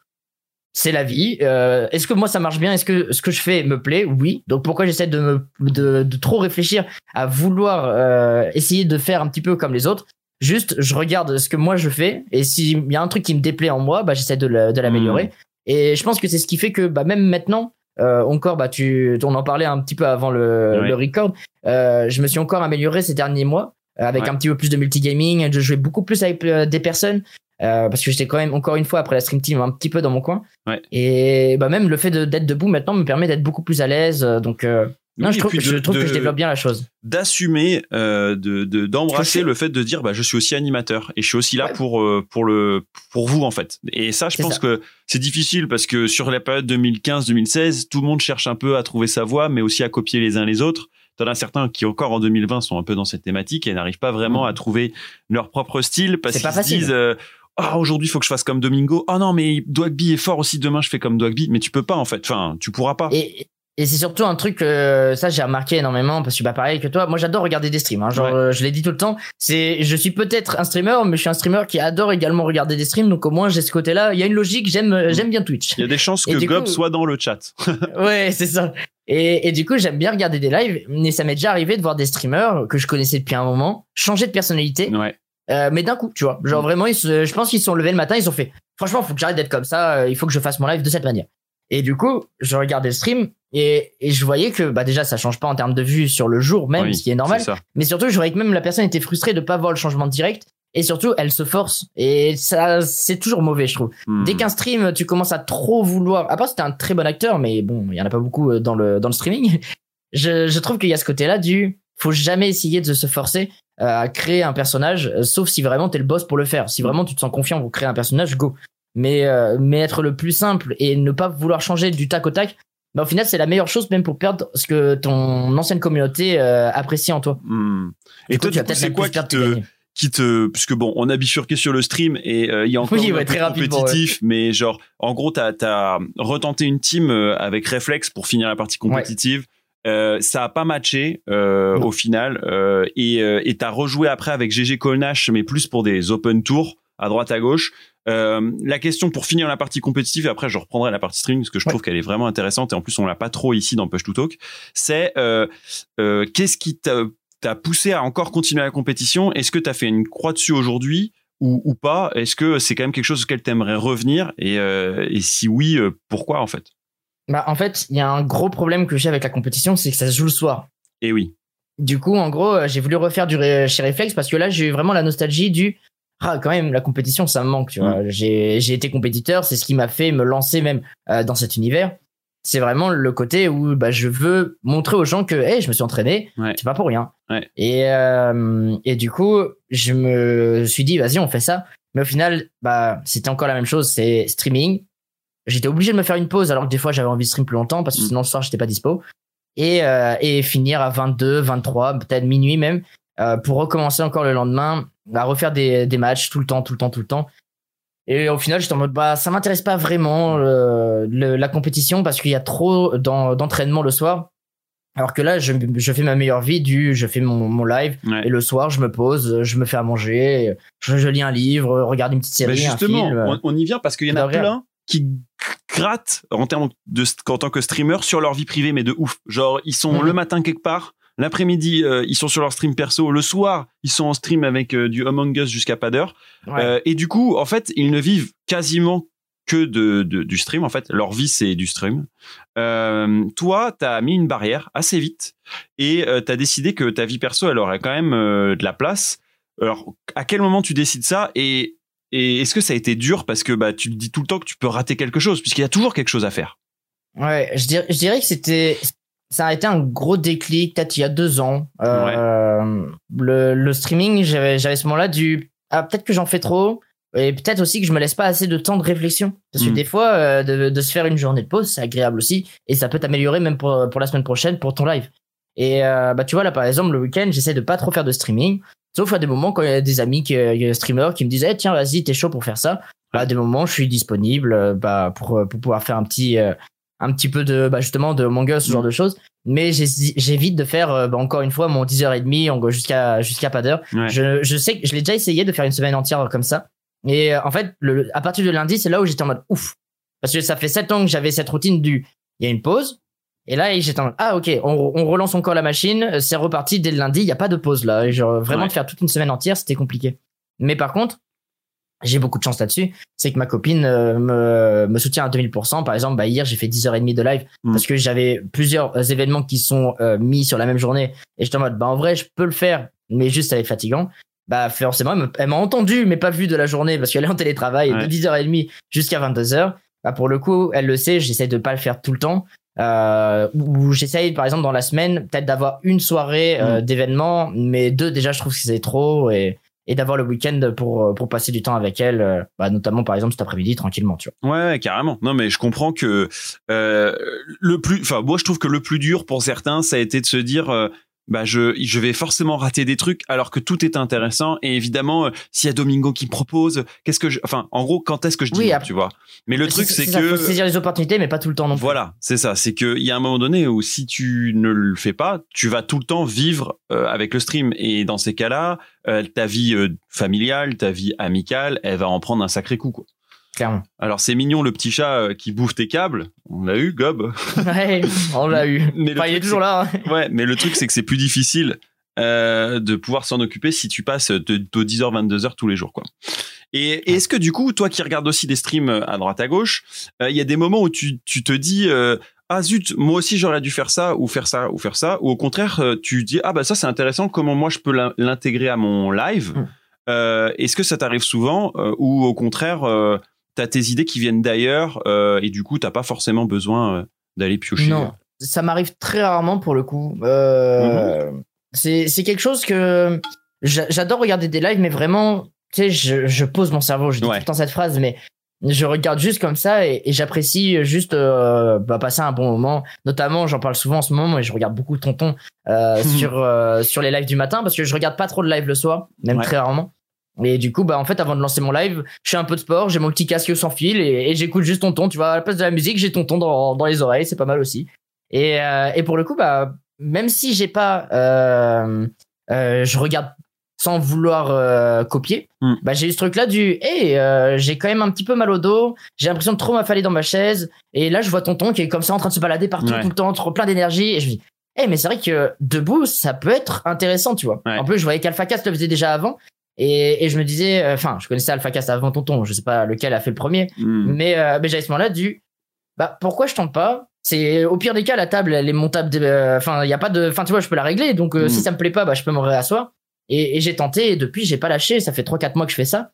C'est la vie. Euh, Est-ce que moi ça marche bien? Est-ce que ce que je fais me plaît? Oui. Donc pourquoi j'essaie de me de, de trop réfléchir à vouloir euh, essayer de faire un petit peu comme les autres? Juste, je regarde ce que moi je fais et s'il y a un truc qui me déplaît en moi, bah j'essaie de l'améliorer. Et je pense que c'est ce qui fait que bah même maintenant, euh, encore bah tu on en parlait un petit peu avant le, le record. euh, je me suis encore amélioré ces derniers mois avec Ouais. un petit peu plus de multigaming. Je jouais beaucoup plus avec euh, des personnes. Euh, parce que j'étais quand même encore une fois après la stream team un petit peu dans mon coin Ouais. et bah même le fait de- d'être debout maintenant me permet d'être beaucoup plus à l'aise euh, donc euh, non Oui, je trouve, je de- que je développe bien la chose D'assumer, euh, de de- d'embrasser le fait de dire bah je suis aussi animateur et je suis aussi là Ouais. pour pour le pour vous en fait. Et ça, je pense ça. que c'est difficile parce que sur la période 2015-2016, tout le monde cherche un peu à trouver sa voie, mais aussi à copier les uns les autres. T'en as certains qui encore en 2020 sont un peu dans cette thématique et n'arrivent pas vraiment Mhm. à trouver leur propre style parce qu'ils se disent euh, ah aujourd'hui il faut que je fasse comme Domingo. Ah non mais Dwagby est fort aussi. Demain je fais comme Dwagby. Mais tu peux pas en fait. Enfin, tu pourras pas. Et, et c'est surtout un truc euh, ça j'ai remarqué énormément parce que bah pareil que toi. Moi j'adore regarder des streams hein, genre Ouais. euh, je l'ai dit tout le temps c'est je suis peut-être un streamer mais je suis un streamer qui adore également regarder des streams donc au moins j'ai ce côté là il y a une logique j'aime euh, j'aime bien Twitch. Il y a des chances Et que Gob coup- soit dans le chat. *laughs* ouais c'est ça. Et, et du coup j'aime bien regarder des lives mais ça m'est déjà arrivé de voir des streamers que je connaissais depuis un moment changer de personnalité ouais. euh, mais d'un coup tu vois. Genre vraiment ils se- je pense qu'ils se sont levés le matin ils ont fait franchement faut que j'arrête d'être comme ça euh, il faut que je fasse mon live de cette manière et du coup je regardais le stream et, et je voyais que bah déjà ça change pas en termes de vues sur le jour même Oui, ce qui est normal. mais surtout je voyais que même la personne était frustrée de pas voir le changement direct et surtout elle se force et ça c'est toujours mauvais je trouve. Hmm. dès qu'un stream tu commences à trop vouloir à part c'était un très bon acteur mais bon il y en a pas beaucoup euh, dans le dans le streaming. *laughs* Je, je trouve qu'il y a ce côté là du faut jamais essayer de se forcer euh, à créer un personnage euh, sauf si vraiment t'es le boss pour le faire. Si vraiment tu te sens confiant pour créer un personnage go mais euh, mais être le plus simple et ne pas vouloir changer du tac au tac bah, au final c'est la meilleure chose même pour perdre ce que ton ancienne communauté euh, apprécie en toi Hmm. Et toi, c'est quoi qui te, qui te, puisque bon, on a bifurqué sur le stream et euh, il y a encore Oui, ouais, très compétitif, mais genre, en gros, t'as, t'as retenté une team avec Reflex pour finir la partie compétitive. Euh, ça a pas matché euh, au final euh, et euh, et t'as rejoué après avec GG Colnash mais plus pour des open tours à droite à gauche. Euh, la question pour finir la partie compétitive et après je reprendrai la partie stream parce que je Ouais. trouve qu'elle est vraiment intéressante et en plus on l'a pas trop ici dans Push to Talk. C'est euh, euh, qu'est-ce qui t'a poussé à encore continuer la compétition? Est-ce que t'as fait une croix dessus aujourd'hui ou, ou pas? Est-ce que c'est quand même quelque chose auquel t'aimerais revenir? Et, et si oui, pourquoi en fait? Bah en fait il y a un gros problème que j'ai avec la compétition c'est que ça se joue le soir Et oui. Du coup, en gros, j'ai voulu refaire du ré- chez Reflex parce que là, j'ai eu vraiment la nostalgie du ah quand même la compétition, ça me manque. Tu vois, j'ai j'ai été compétiteur, c'est ce qui m'a fait me lancer même euh, dans cet univers. C'est vraiment le côté où bah, je veux montrer aux gens que hey, je me suis entraîné, Ouais. c'est pas pour rien. Ouais. Et euh, et du coup, je me suis dit vas-y, on fait ça. Mais au final, bah c'était encore la même chose, c'est streaming. J'étais obligé de me faire une pause alors que des fois j'avais envie de stream plus longtemps parce que Mm. sinon le soir j'étais pas dispo et, euh, et finir à 22, 23, peut-être minuit même, euh, pour recommencer encore le lendemain, à refaire des, des matchs tout le temps, tout le temps, tout le temps. Et au final, j'étais en mode, bah, ça m'intéresse pas vraiment euh, le- la compétition parce qu'il y a trop d'en- d'entraînement le soir. Alors que là, je, je fais ma meilleure vie du, je fais mon, mon live Ouais. et le soir, je me pose, je me fais à manger, je, je lis un livre, regarde une petite série, Bah, justement, un film. on, on y vient parce qu'il y en a plein qui grattent en termes de en tant que streamer sur leur vie privée, mais de ouf. Genre, ils sont Mhm. le matin quelque part, l'après-midi, euh, ils sont sur leur stream perso, le soir, ils sont en stream avec euh, du Among Us jusqu'à pas d'heure. Ouais. Euh, et du coup, en fait, ils ne vivent quasiment que de, de- du stream. En fait, leur vie, c'est du stream. Euh, toi, tu as mis une barrière assez vite et tu as décidé que ta vie perso, elle aurait quand même euh, de la place. Alors, à quel moment tu décides ça et, et est-ce que ça a été dur parce que bah, tu te dis tout le temps que tu peux rater quelque chose puisqu'il y a toujours quelque chose à faire? Ouais, je dirais, je dirais que c'était, ça a été un gros déclic, peut-être il y a deux ans. Euh, le, le streaming, j'avais, j'avais ce moment-là du, ah, peut-être que j'en fais trop, et peut-être aussi que je me laisse pas assez de temps de réflexion. Parce que Mm. des fois, euh, de, de se faire une journée de pause, c'est agréable aussi, et ça peut t'améliorer même pour, pour la semaine prochaine, pour ton live. Et euh, bah tu vois là par exemple le week-end j'essaie de pas trop faire de streaming sauf à des moments quand il y a des amis qui euh, streamers qui me disent Eh, tiens vas-y t'es chaud pour faire ça bah à des moments je suis disponible bah pour pour pouvoir faire un petit un petit peu de bah justement de manga ce genre de choses. Mais j'évite de faire euh, bah, encore une fois mon 10h30 en jusqu'à jusqu'à pas d'heure. Ouais. je, je sais que je l'ai déjà essayé de faire une semaine entière comme ça. Et euh, en fait le, à partir de lundi c'est là où j'étais en mode ouf. Parce que ça fait sept ans que j'avais cette routine du il y a une pause. Et là j'étais en mode ah ok on, on relance encore la machine c'est reparti dès le lundi il y a pas de pause là. Et genre vraiment Ouais. de faire toute une semaine entière c'était compliqué. Mais par contre j'ai beaucoup de chance là-dessus, c'est que ma copine euh, me, me soutient à 2000%. Par exemple, bah, hier, j'ai fait 10h30 de live Mm. parce que j'avais plusieurs euh, événements qui sont euh, mis sur la même journée. Et j'étais en mode, bah, en vrai, je peux le faire, mais juste, ça va être fatigant. Bah, forcément, elle m'a entendu, mais pas vu de la journée parce qu'elle est en télétravail Ouais. de 10h30 jusqu'à 22h. Bah, pour le coup, elle le sait, j'essaie de pas le faire tout le temps. Euh, ou j'essaye, par exemple, dans la semaine, peut-être d'avoir une soirée euh, d'événements, mais deux, déjà, je trouve que c'est trop et, et d'avoir le week-end pour, pour passer du temps avec elle, euh, bah, notamment, par exemple, cet après-midi, tranquillement, tu vois. Ouais, ouais, carrément. Non, mais je comprends que euh, le plus, enfin, moi, je trouve que le plus dur pour certains, ça a été de se dire, euh, bah je je vais forcément rater des trucs alors que tout est intéressant. Et évidemment euh, s'il y a Domingo qui me propose qu'est-ce que je enfin en gros quand est-ce que je dis Oui, non, tu vois? Mais le truc c'est que faut saisir les opportunités, mais pas tout le temps non plus. voilà c'est ça. C'est que il y a un moment donné où si tu ne le fais pas tu vas tout le temps vivre euh, avec le stream. Et dans ces cas-là euh, ta vie euh, familiale ta vie amicale elle va en prendre un sacré coup quoi Clairement. alors c'est mignon le petit chat euh, qui bouffe tes câbles on l'a eu Gob Ouais, *laughs* on l'a eu. Mais le Enfin, il est truc, toujours là. hein. *laughs* Ouais, mais le truc, c'est que c'est plus difficile euh, de pouvoir s'en occuper si tu passes de, de 10h, 22h tous les jours, quoi. Et, et est-ce que du coup, toi qui regardes aussi des streams à droite à gauche, euh, il y a des moments où tu, tu te dis euh, ah zut, moi aussi j'aurais dû faire ça ou faire ça ou faire ça, ou au contraire euh, tu dis ah bah ça c'est intéressant, comment moi je peux l'in- l'intégrer à mon live? Mm. Euh, est-ce que ça t'arrive souvent euh, ou au contraire euh, t'as tes idées qui viennent d'ailleurs euh, et du coup t'as pas forcément besoin euh, d'aller piocher. Non, ça m'arrive très rarement pour le coup. Euh, C'est c'est quelque chose que j'a- j'adore regarder des lives, mais vraiment, tu sais, je, je pose mon cerveau. Je dis Ouais. tout le temps cette phrase, mais je regarde juste comme ça et, et j'apprécie juste euh, bah, passer un bon moment. Notamment, j'en parle souvent en ce moment, et je regarde beaucoup Tonton euh, *laughs* sur euh, sur les lives du matin parce que je regarde pas trop de live le soir, même Ouais. très rarement. Et du coup, bah en fait, avant de lancer mon live, je fais un peu de sport, j'ai mon petit casque sans fil et, et j'écoute juste Tonton. Tu vois, à la place de la musique, j'ai Tonton dans, dans les oreilles, c'est pas mal aussi. Et, euh, et pour le coup, bah même si j'ai pas, euh, euh, je regarde sans vouloir euh, copier, Mm. bah j'ai eu ce truc-là du, hey, euh, j'ai quand même un petit peu mal au dos, j'ai l'impression de trop m'affaler dans ma chaise, et là je vois Tonton qui est comme ça en train de se balader partout Ouais. tout le temps, trop plein d'énergie, et je me dis, hey, mais c'est vrai que debout ça peut être intéressant, tu vois. Ouais. En plus, je voyais qu'AlphaCast le faisait déjà avant. Et, et je me disais, euh, enfin, je connaissais AlphaCast avant Tonton, je sais pas lequel a fait le premier, Mm. mais, euh, mais j'avais ce moment-là du, bah, pourquoi je tente pas? C'est au pire des cas, la table, elle est montable. euh, Enfin, il y a pas de, enfin, tu vois, je peux la régler. Donc, euh, si ça me plaît pas, bah, je peux me réasseoir. Et, et j'ai tenté. Et depuis, j'ai pas lâché. Ça fait 3-4 mois que je fais ça.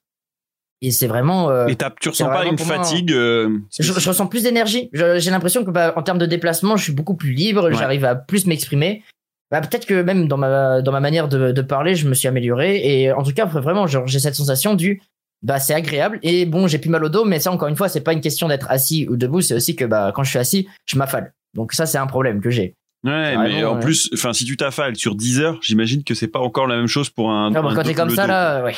Et c'est vraiment. euh, Et tu ressens pas une moi, fatigue euh, je, je ressens plus d'énergie. J'ai l'impression que bah, en termes de déplacement, je suis beaucoup plus libre. Ouais. J'arrive à plus m'exprimer. Bah, peut-être que même dans ma dans ma manière de, de parler, je me suis amélioré. Et en tout cas, vraiment, genre, j'ai cette sensation du bah c'est agréable. Et bon, j'ai plus mal au dos, mais ça encore une fois, c'est pas une question d'être assis ou debout. C'est aussi que bah quand je suis assis, je m'affale. Donc ça, c'est un problème que j'ai. Ouais, mais en ouais. plus, enfin, si tu t'affales sur 10 heures, j'imagine que c'est pas encore la même chose pour un. Bah, un quand t'es comme ça dos. là, ouais.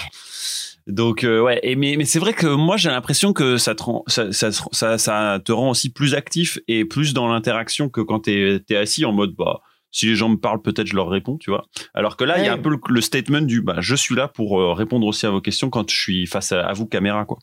Donc euh, ouais, et mais mais c'est vrai que moi j'ai l'impression que ça te rend, ça, ça ça ça te rend aussi plus actif et plus dans l'interaction que quand t'es t'es assis en mode bah si les gens me parlent peut-être je leur réponds tu vois. Alors que là il y a un peu le, le statement du bah je suis là pour euh, répondre aussi à vos questions quand je suis face à, à vous caméra quoi.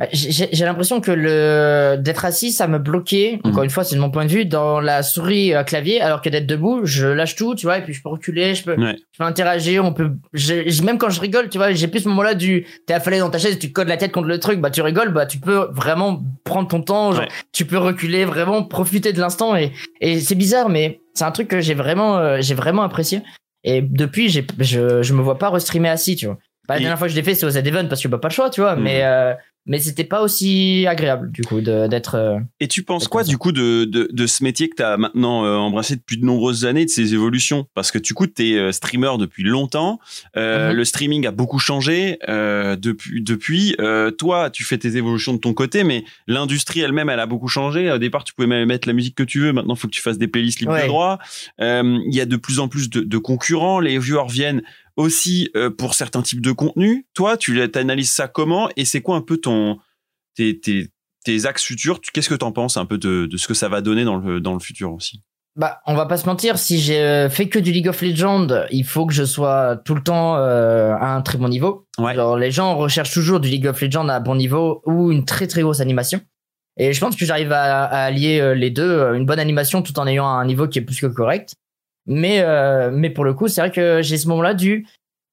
Bah, J'ai l'impression que le d'être assis, ça me bloquait. Mhm. Encore une fois, c'est de mon point de vue dans la souris euh, clavier, alors que d'être debout, je lâche tout, tu vois, et puis je peux reculer, je peux, Ouais. je peux interagir, on peut, j'ai- même quand je rigole, tu vois, j'ai plus ce moment-là du, t'es affalé dans ta chaise, tu codes la tête contre le truc, bah tu rigoles, bah tu peux vraiment prendre ton temps, genre, Ouais. tu peux reculer, vraiment profiter de l'instant, et, et c'est bizarre, mais c'est un truc que j'ai vraiment, euh, j'ai vraiment apprécié. Et depuis, j'ai, je, je me vois pas restreamer assis, tu vois. Bah, la dernière fois que je l'ai fait, c'est aux Z-Event parce que bah pas le choix, tu vois, Mhm. mais euh, mais c'était pas aussi agréable du coup d'être. euh, Et tu penses quoi ça. du coup de, de, de ce métier que tu as maintenant euh, embrassé depuis de nombreuses années, de ces évolutions? Parce que du coup, tu es streamer depuis longtemps, euh, Mhm. le streaming a beaucoup changé euh, depuis. depuis euh, toi, tu fais tes évolutions de ton côté, mais l'industrie elle-même, elle a beaucoup changé. Au départ, tu pouvais même mettre la musique que tu veux, maintenant, il faut que tu fasses des playlists libres de droit. Euh, Il y a de plus en plus de, de concurrents, les viewers viennent aussi euh, pour certains types de contenus. Toi, tu analyses ça comment et c'est quoi un peu ton tes, tes, tes axes futurs? Tu- Qu'est-ce que tu en penses un peu de, de ce que ça va donner dans le, dans le futur aussi? Bah, on va pas se mentir, si j'ai euh, fait que du League of Legends, il faut que je sois tout le temps euh, à un très bon niveau. Ouais. Genre, les gens recherchent toujours du League of Legends à bon niveau ou une très très grosse animation. Et je pense que j'arrive à, à allier les deux, une bonne animation tout en ayant un niveau qui est plus que correct. Mais euh, mais pour le coup, c'est vrai que j'ai ce moment-là du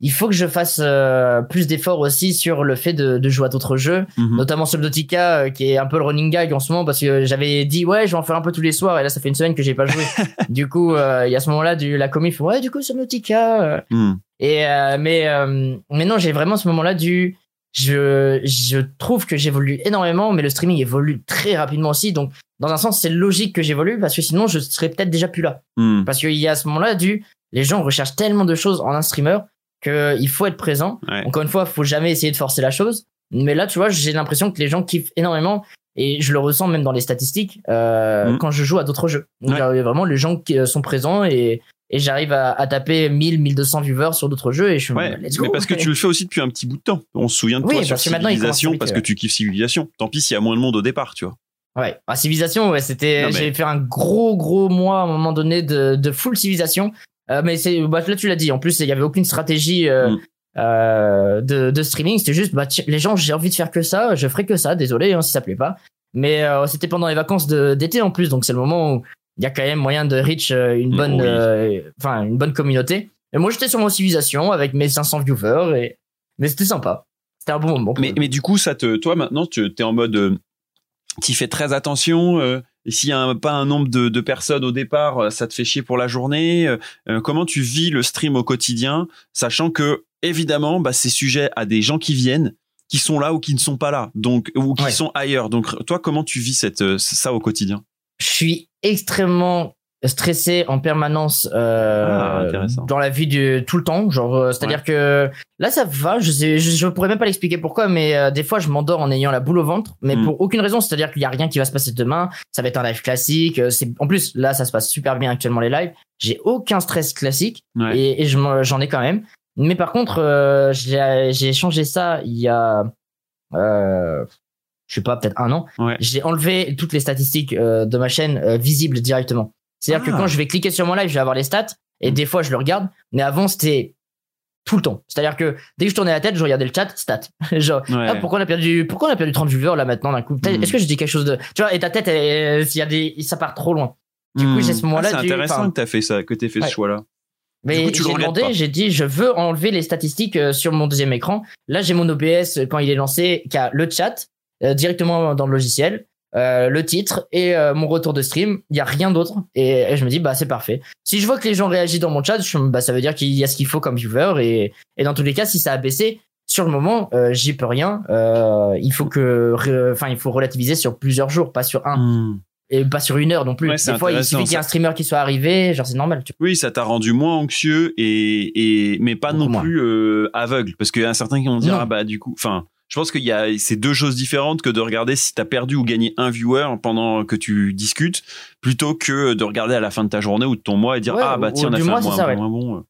il faut que je fasse euh, plus d'efforts aussi sur le fait de, de jouer à d'autres jeux, Mhm. notamment Subnautica euh, qui est un peu le running gag en ce moment parce que j'avais dit ouais je vais en faire un peu tous les soirs et là ça fait une semaine que j'ai pas joué. *laughs* du coup euh, il y a ce moment-là du la fait ouais du coup Subnautica euh, Hmm. et euh, mais euh, mais non j'ai vraiment ce moment-là du je je trouve que j'évolue énormément mais le streaming évolue très rapidement aussi donc dans un sens c'est logique que j'évolue parce que sinon je serais peut-être déjà plus là Hmm. parce qu'il y a ce moment-là du les gens recherchent tellement de choses en un streamer que il faut être présent Ouais. encore une fois, faut jamais essayer de forcer la chose. Mais là, tu vois, j'ai l'impression que les gens kiffent énormément et je le ressens même dans les statistiques euh, Mhm. quand je joue à d'autres jeux. Donc, Ouais. vraiment, les gens qui euh, sont présents et, et j'arrive à, à taper 1000, 1200 viewers sur d'autres jeux et je suis Ouais, let's go. mais parce que tu le fais aussi depuis un petit bout de temps. On se souvient de Oui, toi sur parce que il à Civilisation parce que ouais. tu kiffes Civilisation. Tant pis s'il y a moins de monde au départ, tu vois. Ouais, à civilisation, ouais, c'était. Mais- J'ai fait un gros, gros mois à un moment donné de, de full civilisation. Euh, mais c'est, bah, là tu l'as dit. En plus, il y avait aucune stratégie euh, Mm. euh, de, de streaming. C'était juste, bah, les gens, j'ai envie de faire que ça. Je ferai que ça. Désolé hein, si ça plaît pas. Mais c'était pendant les vacances d'été en plus, donc c'est le moment où il y a quand même moyen de reach une Mm, bonne, oui. enfin une bonne communauté. Et moi, j'étais sur mon civilisation avec mes 500 viewers et mais c'était sympa. C'était un bon moment. Mais, mais du coup, ça te, toi maintenant, tu es en mode, tu fais très attention. euh, et s'il y a un- pas un nombre de, de personnes au départ, euh, ça te fait chier pour la journée. euh, comment tu vis le stream au quotidien, sachant que évidemment, bah, c'est sujet à des gens qui viennent, qui sont là ou qui ne sont pas là, donc ou qui Ouais. sont ailleurs. Donc, toi, comment tu vis cette, ça au quotidien? Je suis extrêmement stressé en permanence euh, Ah, dans la vie du tout le temps genre euh, c'est à dire que là ça va je sais je, je pourrais même pas l'expliquer pourquoi mais euh, des fois je m'endors en ayant la boule au ventre mais Mm. pour aucune raison c'est à dire qu'il y a rien qui va se passer demain ça va être un live classique euh, c'est en plus là ça se passe super bien actuellement les lives j'ai aucun stress classique Ouais. et, et je j'en ai quand même mais par contre euh, j'ai j'ai changé ça il y a euh, je sais pas peut-être un an Ouais. j'ai enlevé toutes les statistiques euh, de ma chaîne euh, visibles directement. C'est-à-dire Ah. que quand je vais cliquer sur mon live, je vais avoir les stats et Mm. des fois je le regarde, mais avant c'était tout le temps. C'est-à-dire que dès que je tournais la tête, je regardais le chat, stats. *laughs* Genre Ouais. ah, pourquoi on a perdu pourquoi on a perdu 30 viewers là maintenant d'un coup? Mm. Est-ce que je dis quelque chose de tu vois et ta tête elle- s'il y a des ça part trop loin. Du coup, Hmm. j'ai ce moment-là Ah, c'est du- intéressant enfin- que t'as fait ça, que t'aies fait Ouais. ce choix-là. Mais j'ai demandé, j'ai dit, je veux enlever les statistiques euh, sur mon deuxième écran. Là, j'ai mon OBS euh, quand il est lancé, qui a le chat euh, directement dans le logiciel, euh, le titre et euh, mon retour de stream. Il y a rien d'autre. Et, et je me dis, bah c'est parfait. Si je vois que les gens réagissent dans mon chat, je, bah ça veut dire qu'il y a ce qu'il faut comme viewer. Et, et dans tous les cas, si ça a baissé, sur le moment, euh, j'y peux rien. Il faut que, enfin, il faut relativiser sur plusieurs jours, pas sur un Hmm. et pas sur une heure non plus. Ouais, Des fois, il suffit qu'il y ait un streamer qui soit arrivé, genre c'est normal. Tu Oui, ça t'a rendu moins anxieux et, et mais pas Beaucoup non moins. plus aveugle parce qu'il y a certains qui vont dire Non. ah bah du coup, enfin, je pense qu'il y a c'est deux choses différentes que de regarder si t'as perdu ou gagné un viewer pendant que tu discutes plutôt que de regarder à la fin de ta journée ou de ton mois et dire Ouais, ah bah tiens on a fait mois, un moins, ça, ouais. bon.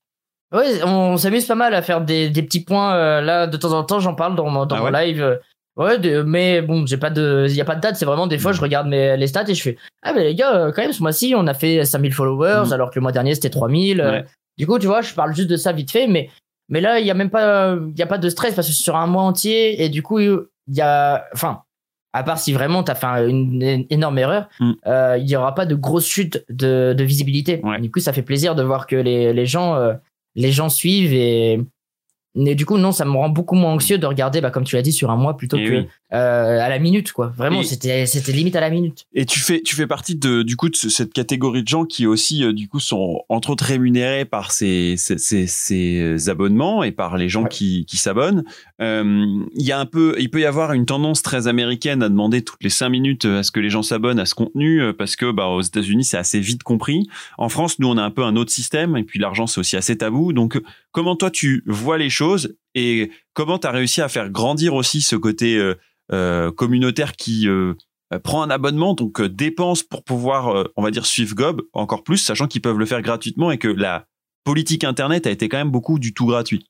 Ouais, on s'amuse pas mal à faire des, des petits points. euh, là, de temps en temps, j'en parle dans mon, dans Ah mon ouais live. euh, Ouais, de- mais bon, j'ai pas de, il y a pas de date. C'est vraiment des fois, je regarde mes les stats et je fais, ah mais les gars, euh, quand même, ce mois-ci, on a fait 5000 followers, Mhm. alors que le mois dernier c'était 3000. euh, Ouais. Du coup, tu vois, je parle juste de ça vite fait, mais mais là, il y a même pas, il y a pas de stress parce que c'est sur un mois entier et du coup, il y a, enfin, à part si vraiment t'as fait un- une, énorme erreur, Mhm. euh, il y aura pas de grosse chute de, de visibilité. Ouais. Du coup, ça fait plaisir de voir que les les gens euh, les gens suivent et mais du coup non ça me rend beaucoup moins anxieux de regarder bah comme tu l'as dit sur un mois plutôt Eh que oui. euh, à la minute quoi vraiment Et- c'était c'était limite à la minute Et tu fais, tu fais partie de, du coup, de ce- cette catégorie de gens qui aussi, euh, du coup, sont entre autres rémunérés par ces, ces, ces, ces abonnements et par les gens Ouais. qui, qui s'abonnent. Euh, Il y a un peu, il peut y avoir une tendance très américaine à demander toutes les cinq minutes euh, à ce que les gens s'abonnent à ce contenu euh, parce que, bah, aux États-Unis, c'est assez vite compris. En France, nous, on a un peu un autre système et puis l'argent, c'est aussi assez tabou. Donc, euh, comment toi, tu vois les choses et comment tu as réussi à faire grandir aussi ce côté euh, euh, communautaire qui euh, prend un abonnement, donc dépense pour pouvoir, on va dire, suivre Gob encore plus, sachant qu'ils peuvent le faire gratuitement et que la politique Internet a été quand même beaucoup du tout gratuit.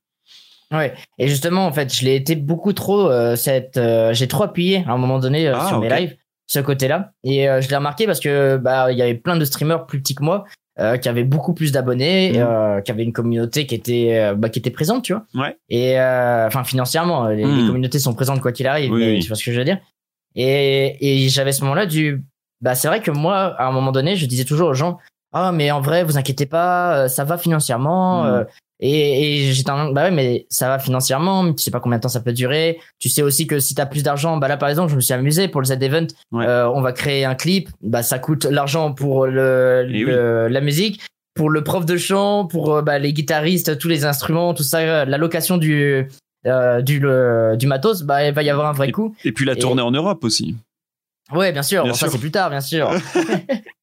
ouais. Et justement en fait je l'ai été beaucoup trop cette j'ai trop appuyé à un moment donné Ah, sur mes lives ce côté là et euh, je l'ai remarqué parce que bah il y avait plein de streamers plus petits que moi euh, qui avaient beaucoup plus d'abonnés, Mhm. euh, qui avaient une communauté qui était euh, bah, qui était présente, tu vois. Ouais. Et euh, enfin financièrement, les, les Mhm. communautés sont présentes quoi qu'il arrive. Oui, mais oui. Tu vois ce que je veux dire Et, et j'avais ce moment-là du bah c'est vrai que moi à un moment donné, je disais toujours aux gens ah mais en vrai vous inquiétez pas, euh, ça va financièrement. Mhm. euh, et, et j'étais en bah ouais mais ça va financièrement, mais tu sais pas combien de temps ça peut durer. Tu sais aussi que si t'as plus d'argent, bah là par exemple je me suis amusé pour le Z Event, Ouais. euh, on va créer un clip, bah ça coûte l'argent pour le, Et le- la musique, pour le prof de chant, pour euh, bah, les guitaristes, tous les instruments, tout ça, la location du euh, du le- du matos, bah il va y avoir un vrai coût. Et puis la Et- tournée en Europe aussi. Ouais, bien sûr. Bien Bon, ça sûr. c'est plus tard, bien sûr. *laughs*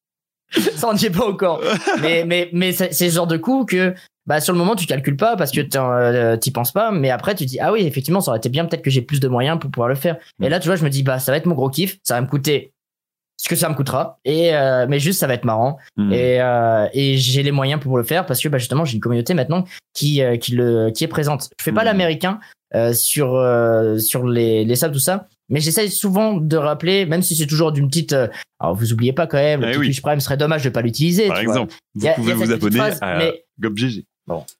*laughs* ça on n'y est pas encore. Mais mais mais c'est ce genre de coup que bah sur le moment tu calcules pas parce que t'en, euh, t'y penses pas, mais après tu dis ah oui effectivement ça aurait été bien peut-être que j'ai plus de moyens pour pouvoir le faire. Et là tu vois je me dis bah ça va être mon gros kiff, ça va me coûter ce que ça me coûtera et euh, mais juste ça va être marrant Hmm. et euh, et j'ai les moyens pour le faire parce que bah, justement j'ai une communauté maintenant qui euh, qui le qui est présente je fais pas Hmm. l'américain euh, sur euh, sur les les subs tout ça mais j'essaye souvent de rappeler même si c'est toujours d'une petite euh, alors vous oubliez pas quand même le Eh oui. Twitch Prime serait dommage de pas l'utiliser Par tu exemple, vous a- pouvez vous abonner phrase, à mais GobGG.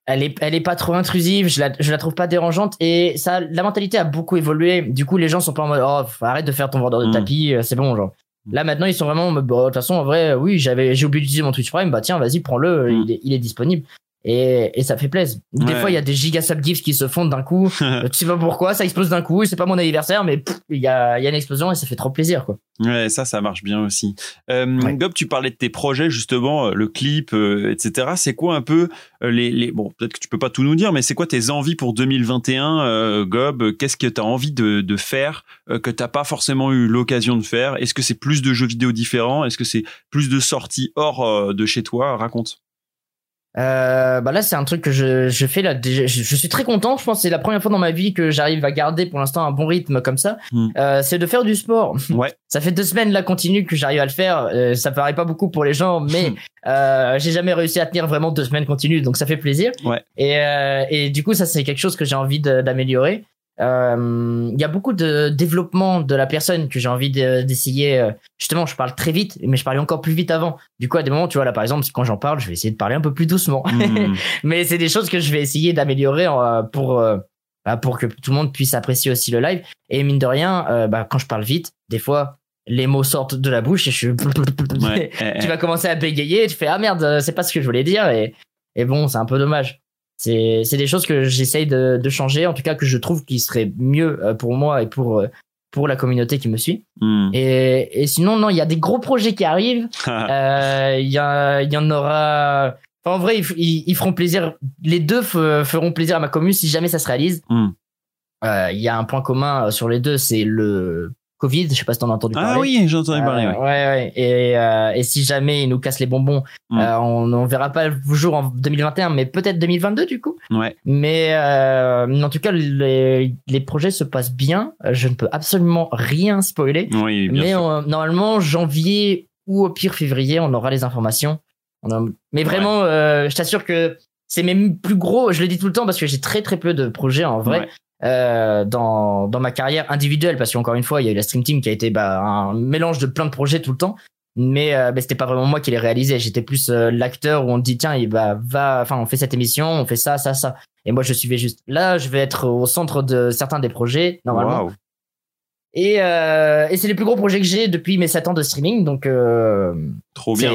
elle est elle est pas trop intrusive je la je la trouve pas dérangeante et ça la mentalité a beaucoup évolué du coup les gens sont pas en mode oh arrête de faire ton vendeur de Mm. tapis euh, c'est bon genre là maintenant ils sont vraiment en mode, Bon, de toute façon en vrai oui j'avais j'ai oublié d'utiliser mon Twitch Prime bah tiens vas-y prends-le Mm. il, est, il est disponible et, et ça fait plaisir des Ouais. fois il y a des giga sub gifts qui se font d'un coup *laughs* Euh, tu sais pas pourquoi ça explose d'un coup c'est pas mon anniversaire mais il y a il y a une explosion et ça fait trop plaisir quoi Ouais, ça, ça marche bien aussi. Euh, Ouais. Gob, tu parlais de tes projets justement, euh, le clip, euh, etc. C'est quoi un peu euh, les, les bon, peut-être que tu peux pas tout nous dire, mais c'est quoi tes envies pour 2021, euh, Gob? Qu'est-ce que tu as envie de, de faire euh, que t'as pas forcément eu l'occasion de faire? Est-ce que c'est plus de jeux vidéo différents? Est-ce que c'est plus de sorties hors de chez toi? Raconte. Euh, bah là c'est un truc que je, je fais là je, je suis très content. Je pense que c'est la première fois dans ma vie que j'arrive à garder pour l'instant un bon rythme comme ça. Hmm. euh, c'est de faire du sport. *laughs* Ouais. ça fait deux semaines là continue que j'arrive à le faire. Euh, ça paraît pas beaucoup pour les gens mais euh, j'ai jamais réussi à tenir vraiment deux semaines continues donc ça fait plaisir. Ouais. et, euh, et du coup ça c'est quelque chose que j'ai envie d'améliorer il y a beaucoup de développement de la personne que j'ai envie de- d'essayer euh, justement je parle très vite mais je parlais encore plus vite avant. Du coup à des moments tu vois là par exemple quand j'en parle je vais essayer de parler un peu plus doucement. Hmm. *laughs* mais c'est des choses que je vais essayer d'améliorer euh, pour euh, bah, pour que tout le monde puisse apprécier aussi le live. Et mine de rien euh, bah, quand je parle vite des fois les mots sortent de la bouche et je suis *laughs* Ouais. Eh, tu vas commencer à bégayer tu fais ah merde euh, c'est pas ce que je voulais dire et et bon c'est un peu dommage c'est c'est des choses que j'essaye de, de changer en tout cas que je trouve qui serait mieux euh, pour moi et pour euh, pour la communauté qui me suit hmm. et et sinon non il y a des gros projets qui arrivent *laughs* euh, Il y, a- il y en aura. Enfin, en vrai, ils, ils- ils feront plaisir. Les deux feront plaisir à ma commune si jamais ça se réalise. Hmm. Euh, Il y a un point commun euh, sur les deux, c'est le Covid. Je sais pas si t'en as entendu parler. ah oui, j'ai entendu Euh, parler. ouais. ouais, ouais. Et, euh, et si jamais ils nous cassent les bonbons, Hmm. euh, on, on verra pas le jour en 2021, mais peut-être 2022 du coup. Ouais. Mais euh, en tout cas, les, les projets se passent bien. Euh, Je ne peux absolument rien spoiler. Oui, bien Mais sûr. euh, normalement, janvier ou au pire février, on aura les informations. On a- Mais vraiment, euh, je t'assure que c'est mes plus gros. Je le dis tout le temps parce que j'ai très très peu de projets en vrai Ouais. Euh, dans dans ma carrière individuelle. Parce qu'encore une fois, il y a eu la Stream Team qui a été bah, un mélange de plein de projets tout le temps. Mais, euh, c'était pas vraiment moi qui les réalisais. J'étais plus euh, l'acteur où on dit tiens, il va va. Enfin, on fait cette émission, on fait ça, ça, ça. Et moi, je suivais juste. Là, je vais être au centre de certains des projets normalement. Et, euh, et c'est les plus gros projets que j'ai depuis mes 7 ans de streaming, donc euh, Trop bien.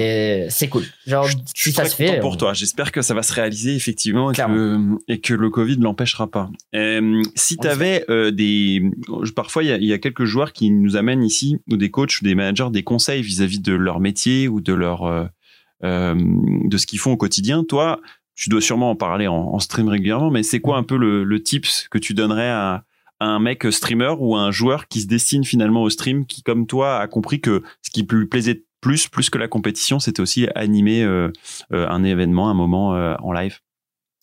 c'est cool. Genre, Je si suis ça se fait. pour on- toi. J'espère que ça va se réaliser effectivement et que, Clairement. et que le Covid ne l'empêchera pas. Euh, si tu avais des... Parfois, il y a, il y a quelques joueurs qui nous amènent ici, ou des coachs, ou des managers, des conseils vis-à-vis de leur métier ou de, leur, de ce qu'ils font au quotidien. Toi, tu dois sûrement en parler en, en stream régulièrement, mais c'est quoi un peu le, le tips que tu donnerais à un mec streamer ou un joueur qui se destine finalement au stream, qui comme toi a compris que ce qui lui plaisait plus, plus que la compétition, c'était aussi animer euh, euh, un événement, un moment euh, en live.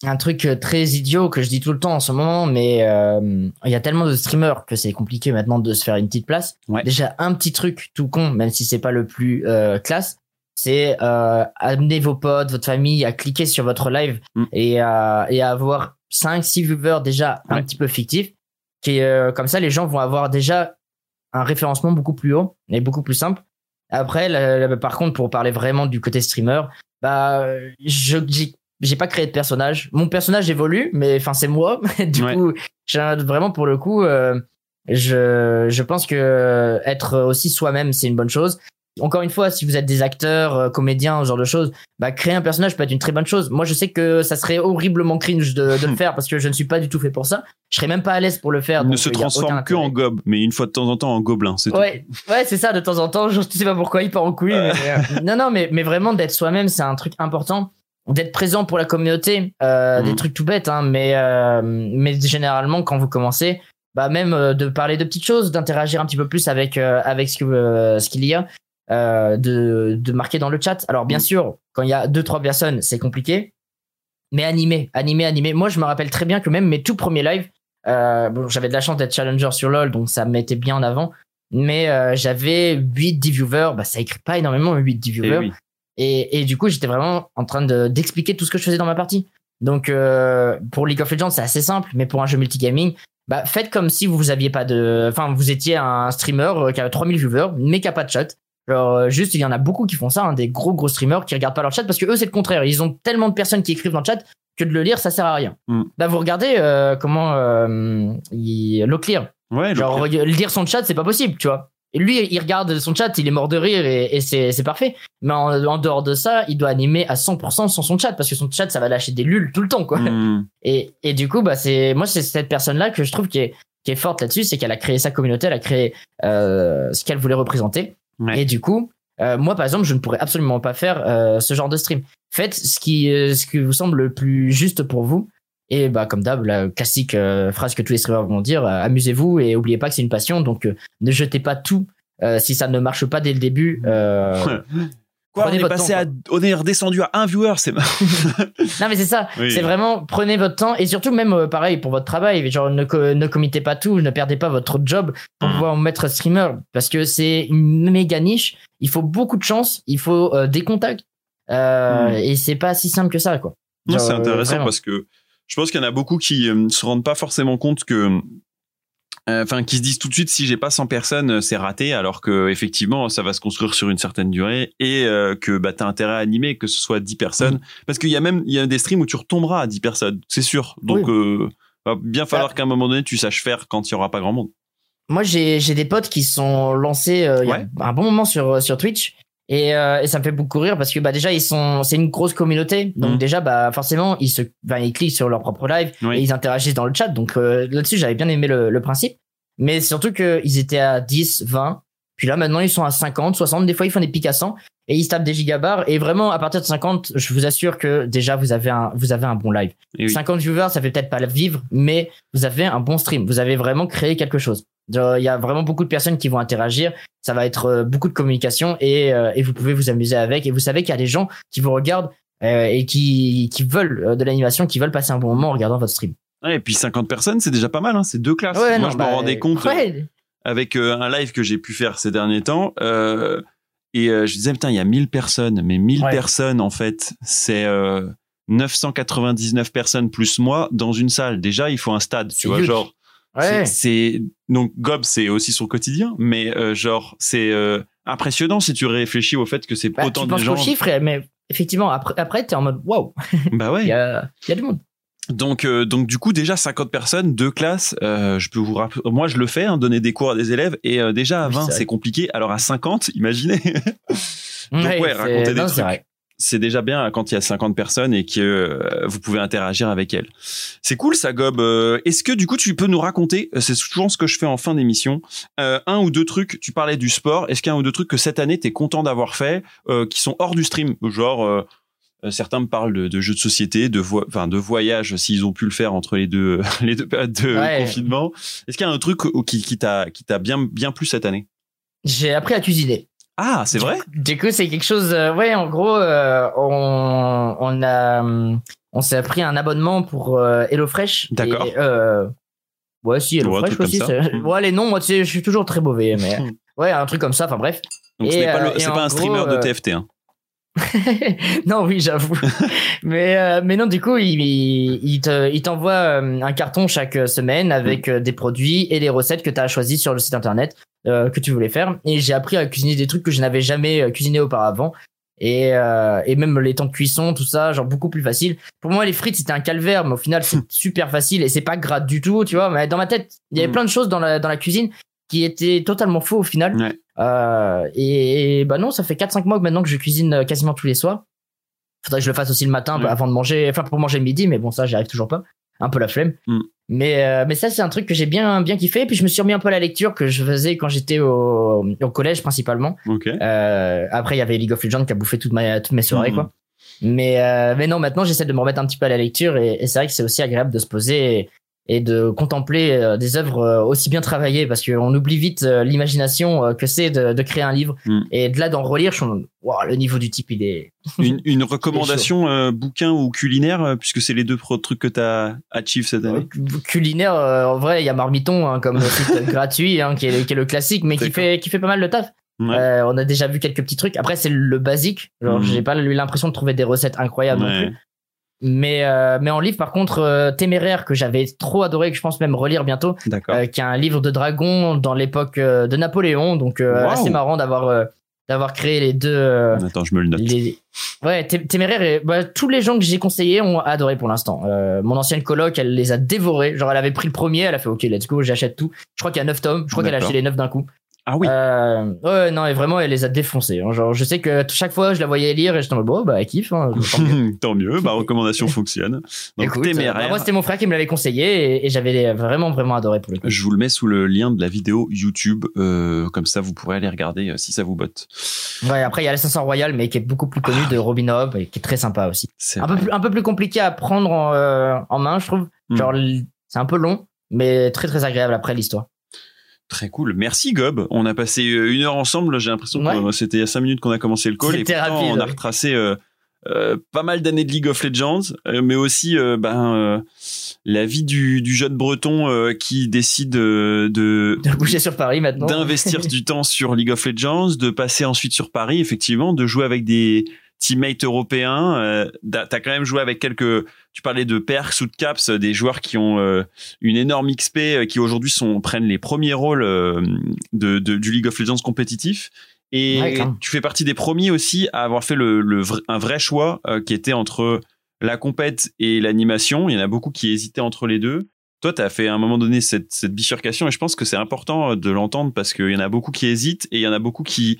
Un truc très idiot que je dis tout le temps en ce moment, mais euh, il y a tellement de streamers que c'est compliqué maintenant de se faire une petite place. Ouais. Déjà, un petit truc tout con, même si c'est pas le plus classe, c'est amener vos potes, votre famille à cliquer sur votre live Mm. et, à, et à avoir 5 6 viewers déjà un petit peu fictifs qui euh, comme ça les gens vont avoir déjà un référencement beaucoup plus haut et beaucoup plus simple. Après la- par contre pour parler vraiment du côté streamer, bah je j'ai j'ai pas créé de personnage. Mon personnage évolue mais enfin c'est moi *laughs* du Ouais. coup j'ai vraiment pour le coup euh, je je pense que être aussi soi-même c'est une bonne chose. Encore une fois, si vous êtes des acteurs, euh, comédiens, ce genre de choses, bah créer un personnage peut être une très bonne chose. Moi, je sais que ça serait horriblement cringe de, de le *laughs* faire parce que je ne suis pas du tout fait pour ça. Je serais même pas à l'aise pour le faire. Il ne se euh, transforme que en gobe, mais une fois de temps en temps en gobelin, c'est tout. Ouais, ouais, c'est ça. De temps en temps, je sais pas pourquoi il part en couille. mais, euh, non, non, mais mais vraiment d'être soi-même, c'est un truc important. D'être présent pour la communauté, euh, des trucs tout bêtes, hein, mais euh, mais généralement quand vous commencez, bah même euh, de parler de petites choses, d'interagir un petit peu plus avec avec ce qu'il y a, euh, de de marquer dans le chat. Alors bien Mhm. sûr, quand il y a deux trois personnes, c'est compliqué, mais animer, animer, animer. Moi, je me rappelle très bien que même mes tout premiers lives, euh, bon, j'avais de la chance d'être challenger sur LoL, donc ça me mettait bien en avant. mais euh, j'avais 8 10 viewers, bah ça écrit pas énormément 8 10 Et viewers. Eh oui. Et, et du coup, j'étais vraiment en train de d'expliquer tout ce que je faisais dans ma partie. Donc euh, pour League of Legends, c'est assez simple, mais pour un jeu multigaming, bah faites comme si vous aviez pas de enfin vous étiez un streamer qui a 3000 viewers mais qui a pas de chat. Genre euh, juste il y en a beaucoup qui font ça, hein, des gros gros streamers qui regardent pas leur chat parce que eux c'est le contraire, ils ont tellement de personnes qui écrivent dans le chat que de le lire ça sert à rien. Mm. Là vous regardez euh, comment euh, il Locklear Ouais, Genre, lire son chat, c'est pas possible, tu vois. Et lui, il regarde son chat, il est mort de rire et, et c'est, parfait. Mais en, en dehors de ça, il doit animer à 100% sans son chat parce que son chat, ça va lâcher des lulles tout le temps, quoi. Hmm. Et, et du coup, bah, c'est, moi, c'est cette personne-là que je trouve qui est, qui est forte là-dessus, c'est qu'elle a créé sa communauté, elle a créé euh, ce qu'elle voulait représenter. Ouais. Et du coup, euh, moi, par exemple, je ne pourrais absolument pas faire euh, ce genre de stream. Faites ce qui, euh, ce qui vous semble le plus juste pour vous. Et bah, comme d'hab, la classique euh, phrase que tous les streamers vont dire, euh, amusez-vous et oubliez pas que c'est une passion. Donc, euh, ne jetez pas tout euh, si ça ne marche pas dès le début. *laughs* Quoi, on Prenez est passé temps, à, on est redescendu à un viewer, c'est marrant. *laughs* Non mais c'est ça, Oui. c'est vraiment prenez votre temps et surtout même euh, pareil pour votre travail, genre ne, ne committez pas tout, ne perdez pas votre job pour Mhm. pouvoir mettre streamer parce que c'est une méga niche, il faut beaucoup de chance, il faut euh, des contacts euh, Mhm. et c'est pas si simple que ça quoi. C'est euh, intéressant parce que je pense qu'il y en a beaucoup qui se rendent pas forcément compte que enfin qui se disent tout de suite si j'ai pas 100 personnes euh, c'est raté alors que effectivement ça va se construire sur une certaine durée et euh, que bah t'as intérêt à animer que ce soit 10 personnes. Parce qu'il y a même il y a des streams où tu retomberas à 10 personnes c'est sûr. Donc euh, va bien falloir qu'à un moment donné tu saches faire quand il y aura pas grand monde. Moi j'ai j'ai des potes qui sont lancés euh, il y a Ouais. un bon moment sur sur Twitch. Et, euh, et ça me fait beaucoup rire parce que bah déjà ils sont c'est une grosse communauté donc Mhm. déjà bah forcément ils se bah, ils cliquent sur leur propre live Oui. et ils interagissent dans le chat. Donc euh, là-dessus, j'avais bien aimé le, le principe. Mais surtout qu'ils étaient à 10, 20. Puis là, maintenant, ils sont à 50, 60. Des fois, ils font des pics à 100 et ils se tapent des gigabars. Et vraiment, à partir de 50, je vous assure que déjà, vous avez un, vous avez un bon live. Oui. 50 viewers, ça fait peut-être pas le vivre, mais vous avez un bon stream. Vous avez vraiment créé quelque chose. Il y a vraiment beaucoup de personnes qui vont interagir. Ça va être euh, beaucoup de communication et, euh, et vous pouvez vous amuser avec. Et vous savez qu'il y a des gens qui vous regardent euh, et qui, qui veulent de l'animation, qui veulent passer un bon moment en regardant votre stream. Ouais, et puis 50 personnes c'est déjà pas mal hein, c'est deux classes Ouais, moi non, je bah, me rendais compte ouais. avec un live que j'ai pu faire ces derniers temps. euh, et je disais, putain, il y a 1000 personnes. Mais 1000 Ouais. personnes, en fait, c'est euh, 999 personnes plus moi dans une salle. Déjà, il faut un stade, tu vois, huge. genre. Ouais. c'est- donc Gob, c'est aussi son quotidien, mais euh, genre c'est euh, impressionnant si tu réfléchis au fait que c'est Bah, autant tu de gens. aux chiffres, mais effectivement, après, après t'es en mode waouh, Bah *laughs* ouais. il y a, il y a du monde. Donc, euh, donc du coup, déjà 50 personnes, deux classes. je peux vous rappeler. Moi, je le fais, hein, donner des cours à des élèves, et déjà à Oui, 20, c'est compliqué. Alors à 50, imaginez. *laughs* Donc, ouais, c'est- raconter des non, trucs. C'est déjà bien quand il y a 50 personnes et que euh, vous pouvez interagir avec elles. C'est cool ça, Gob. Euh, Est-ce que du coup tu peux nous raconter, euh, c'est souvent ce que je fais en fin d'émission, euh, un ou deux trucs, tu parlais du sport, est-ce qu'il y a un ou deux trucs que cette année t'es content d'avoir fait, qui sont hors du stream? Genre, certains me parlent de, de jeux de société, de, vo de voyage, s'ils ont pu le faire entre les deux, *laughs* les deux périodes de Ouais. confinement. Est-ce qu'il y a un truc qui, qui t'a bien, bien plu cette année? J'ai appris à cuisiner. Ah, c'est vrai Du coup, c'est quelque chose. euh, ouais, en gros, euh, on, on a, hum, on s'est pris un abonnement pour euh, HelloFresh. D'accord. Euh, ouais, si Ouais, HelloFresh truc aussi. c'est- Ouais, les noms, moi, tu sais, je suis toujours très mauvais, mais ouais, un truc comme ça. Enfin bref. Donc ce Et, n'est pas, euh, le- c'est pas un gros, streamer de euh, TFT. Hein. *laughs* non, oui, j'avoue. *laughs* mais euh, mais non, du coup, il, il, il te, il t'envoie euh, un carton chaque semaine avec Mm. euh, des produits et les recettes que tu as choisies sur le site internet euh, que tu voulais faire. Et j'ai appris à cuisiner des trucs que je n'avais jamais euh, cuisiné auparavant. Et, euh, et même les temps de cuisson, tout ça, genre beaucoup plus facile. Pour moi, les frites, c'était un calvaire, mais au final, c'est super facile et c'est pas gras du tout, tu vois. Mais dans ma tête, il y avait Mm. plein de choses dans la, dans la cuisine qui étaient totalement faux au final. Ouais. Euh, et, et bah non, ça fait 4-5 mois que maintenant que je cuisine euh, quasiment tous les soirs. Faudrait que je le fasse aussi le matin Ouais. bah, avant de manger, enfin pour manger le midi, mais bon, ça, j'y arrive toujours pas. Un peu la flemme. Mm. Mais, euh, mais ça, c'est un truc que j'ai bien, bien kiffé. Puis je me suis remis un peu à la lecture que je faisais quand j'étais au, au collège principalement. Euh, après, il y avait League of Legends qui a bouffé toute ma, toutes mes soirées, Mhm. quoi. Mais, euh, mais non, maintenant, j'essaie de me remettre un petit peu à la lecture et, et c'est vrai que c'est aussi agréable de se poser et, et de contempler euh, des œuvres euh, aussi bien travaillées parce qu'on oublie vite euh, l'imagination que c'est de, de créer un livre Mm. et de là d'en relire je mode, Wow, le niveau du type il est *laughs* Une, une recommandation euh, bouquin ou culinaire, puisque c'est les deux trucs que tu as achieve cette année? Culinaire euh, en vrai il y a Marmiton hein, comme site *laughs* gratuit hein, qui, est, qui est le classique mais qui fait qui fait pas mal de taf Ouais. Euh, on a déjà vu quelques petits trucs après c'est le basique genre Mhm. j'ai pas eu l'impression de trouver des recettes incroyables non Ouais. plus mais euh, mais en livre par contre euh, téméraire que j'avais trop adoré que je pense même relire bientôt euh, qui est un livre de dragon dans l'époque euh, de Napoléon donc euh, Wow. assez marrant d'avoir euh, d'avoir créé les deux Attends, je me le note. les... Ouais, Té- Téméraire, et, bah, tous les gens que j'ai conseillés ont adoré pour l'instant. Euh, mon ancienne coloc, elle les a dévorés. Genre, elle avait pris le premier, elle a fait OK, let's go, j'achète tout. Je crois qu'il y a 9 tomes. Je crois qu'elle a acheté les 9 d'un coup. Ah oui. Euh, ouais, non, et vraiment, elle les a défoncés. hein. Genre, je sais que chaque fois, je la voyais lire et j'étais en mode, bon, bah, elle kiffe. Hein, *laughs* tant mieux. Tant mieux, ma recommandation *laughs* fonctionne. Donc Écoute, euh, bah, téméraire. moi, c'était mon frère qui me l'avait conseillé et, et j'avais vraiment, vraiment adoré pour le coup. Je vous le mets sous le lien de la vidéo YouTube, euh, comme ça vous pourrez aller regarder euh, si ça vous botte. Ouais, après, il y a l'Assassin Royal, mais qui est beaucoup plus connu Ah de Robin Hood et qui est très sympa aussi. Un peu plus, un peu plus compliqué à prendre en, en main, je trouve. Hmm. Genre, c'est un peu long, mais très très agréable après l'histoire. Très cool. Merci Gob. On a passé euh, une heure ensemble. J'ai l'impression Ouais. que euh, c'était il y a cinq minutes qu'on a commencé le call. Et C'était pourtant, rapide, on a retracé euh, euh, pas mal d'années de League of Legends, euh, mais aussi ben, la vie du, du jeune breton qui décide de, De bouger sur Paris maintenant. d'investir du *laughs* temps sur League of Legends, de passer ensuite sur Paris, effectivement, de jouer avec des teammates européens. Euh, t'as t'as quand même joué avec quelques. Tu parlais de Perks ou de Caps, euh, des joueurs qui ont euh, une énorme XP, euh, qui aujourd'hui sont prennent les premiers rôles de, de- du League of Legends compétitif. Et Ouais, tu fais partie des premiers aussi à avoir fait le, le vrai- un vrai choix qui était entre la compète et l'animation. Il y en a beaucoup qui hésitaient entre les deux. Toi, tu as fait à un moment donné cette, cette bifurcation et je pense que c'est important de l'entendre parce qu'il y en a beaucoup qui hésitent et il y en a beaucoup qui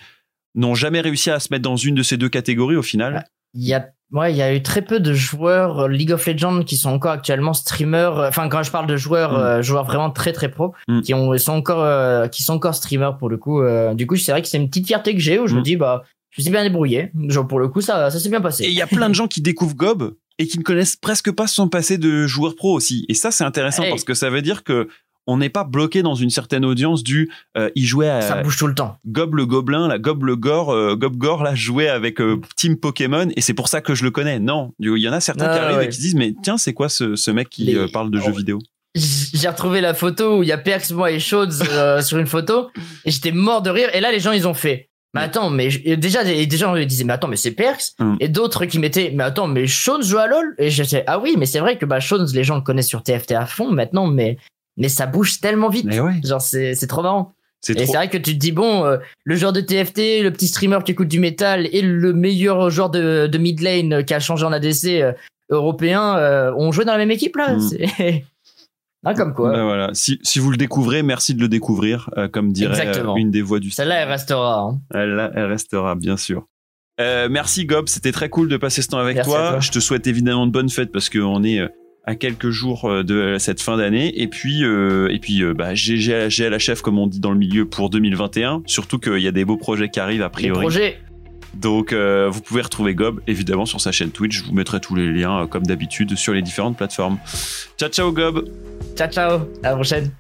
n'ont jamais réussi à se mettre dans une de ces deux catégories au final. Il y a, ouais, il y a eu très peu de joueurs euh, League of Legends qui sont encore actuellement streamers. euh, Enfin, quand je parle de joueurs, Mm. euh, joueurs vraiment très très pro, Mm. qui ont, sont encore, euh, qui sont encore streamers pour le coup. euh, du coup, c'est vrai que c'est une petite fierté que j'ai où je me Mm. dis, bah, je me suis bien débrouillé. Genre pour le coup, ça, ça s'est bien passé. Et il y a plein de *laughs* gens qui découvrent Gob et qui ne connaissent presque pas son passé de joueur pro aussi. Et ça, c'est intéressant Hey. parce que ça veut dire que on n'est pas bloqué dans une certaine audience du euh, il jouait à Ça bouge tout le temps. Gob le Gobelin, la Gob le Gore, euh, Gore, là, jouait avec euh, Team Pokémon et c'est pour ça que je le connais. Non, il y en a certains qui Ah, arrivent ouais. et qui se disent mais tiens, c'est quoi ce, ce mec qui Les- parle de jeux Oh. vidéo? J'ai retrouvé la photo où il y a Perks, moi et Shodes sur une photo et j'étais mort de rire. Et là, les gens, ils ont fait. Mais attends, mais déjà, des gens ils disaient, mais attends, mais c'est Perks. Mm. Et d'autres qui mettaient, mais attends, mais Shones joue à LoL? Et j'étais, ah oui, mais c'est vrai que bah, Shones, les gens le connaissent sur TFT à fond maintenant, mais, mais ça bouge tellement vite. Ouais, Genre, c'est c'est trop marrant. c'est Et trop. c'est vrai que tu te dis, bon, euh, le joueur de TFT, le petit streamer qui écoute du métal et le meilleur joueur de, de mid lane qui a changé en ADC euh, européen euh, ont joué dans la même équipe, là? Mm. C'est. *laughs* Ah, comme quoi. Ben voilà. Si, si vous le découvrez, merci de le découvrir, euh, comme dirait euh, une des voix du Celle-là, elle restera. hein. Elle, elle restera, bien sûr. Euh, merci Gob, c'était très cool de passer ce temps avec toi. toi. Je te souhaite évidemment de bonnes fêtes parce qu'on est à quelques jours euh, de cette fin d'année. Et puis, euh, et puis euh, bah, GG à, GG à la chef, comme on dit dans le milieu, pour 2021. Surtout qu'il y a des beaux projets qui arrivent a priori. projets. Donc, euh, vous pouvez retrouver Gob évidemment sur sa chaîne Twitch. Je vous mettrai tous les liens, comme d'habitude, sur les différentes plateformes. Ciao, ciao Gob Ciao, ciao. À la prochaine.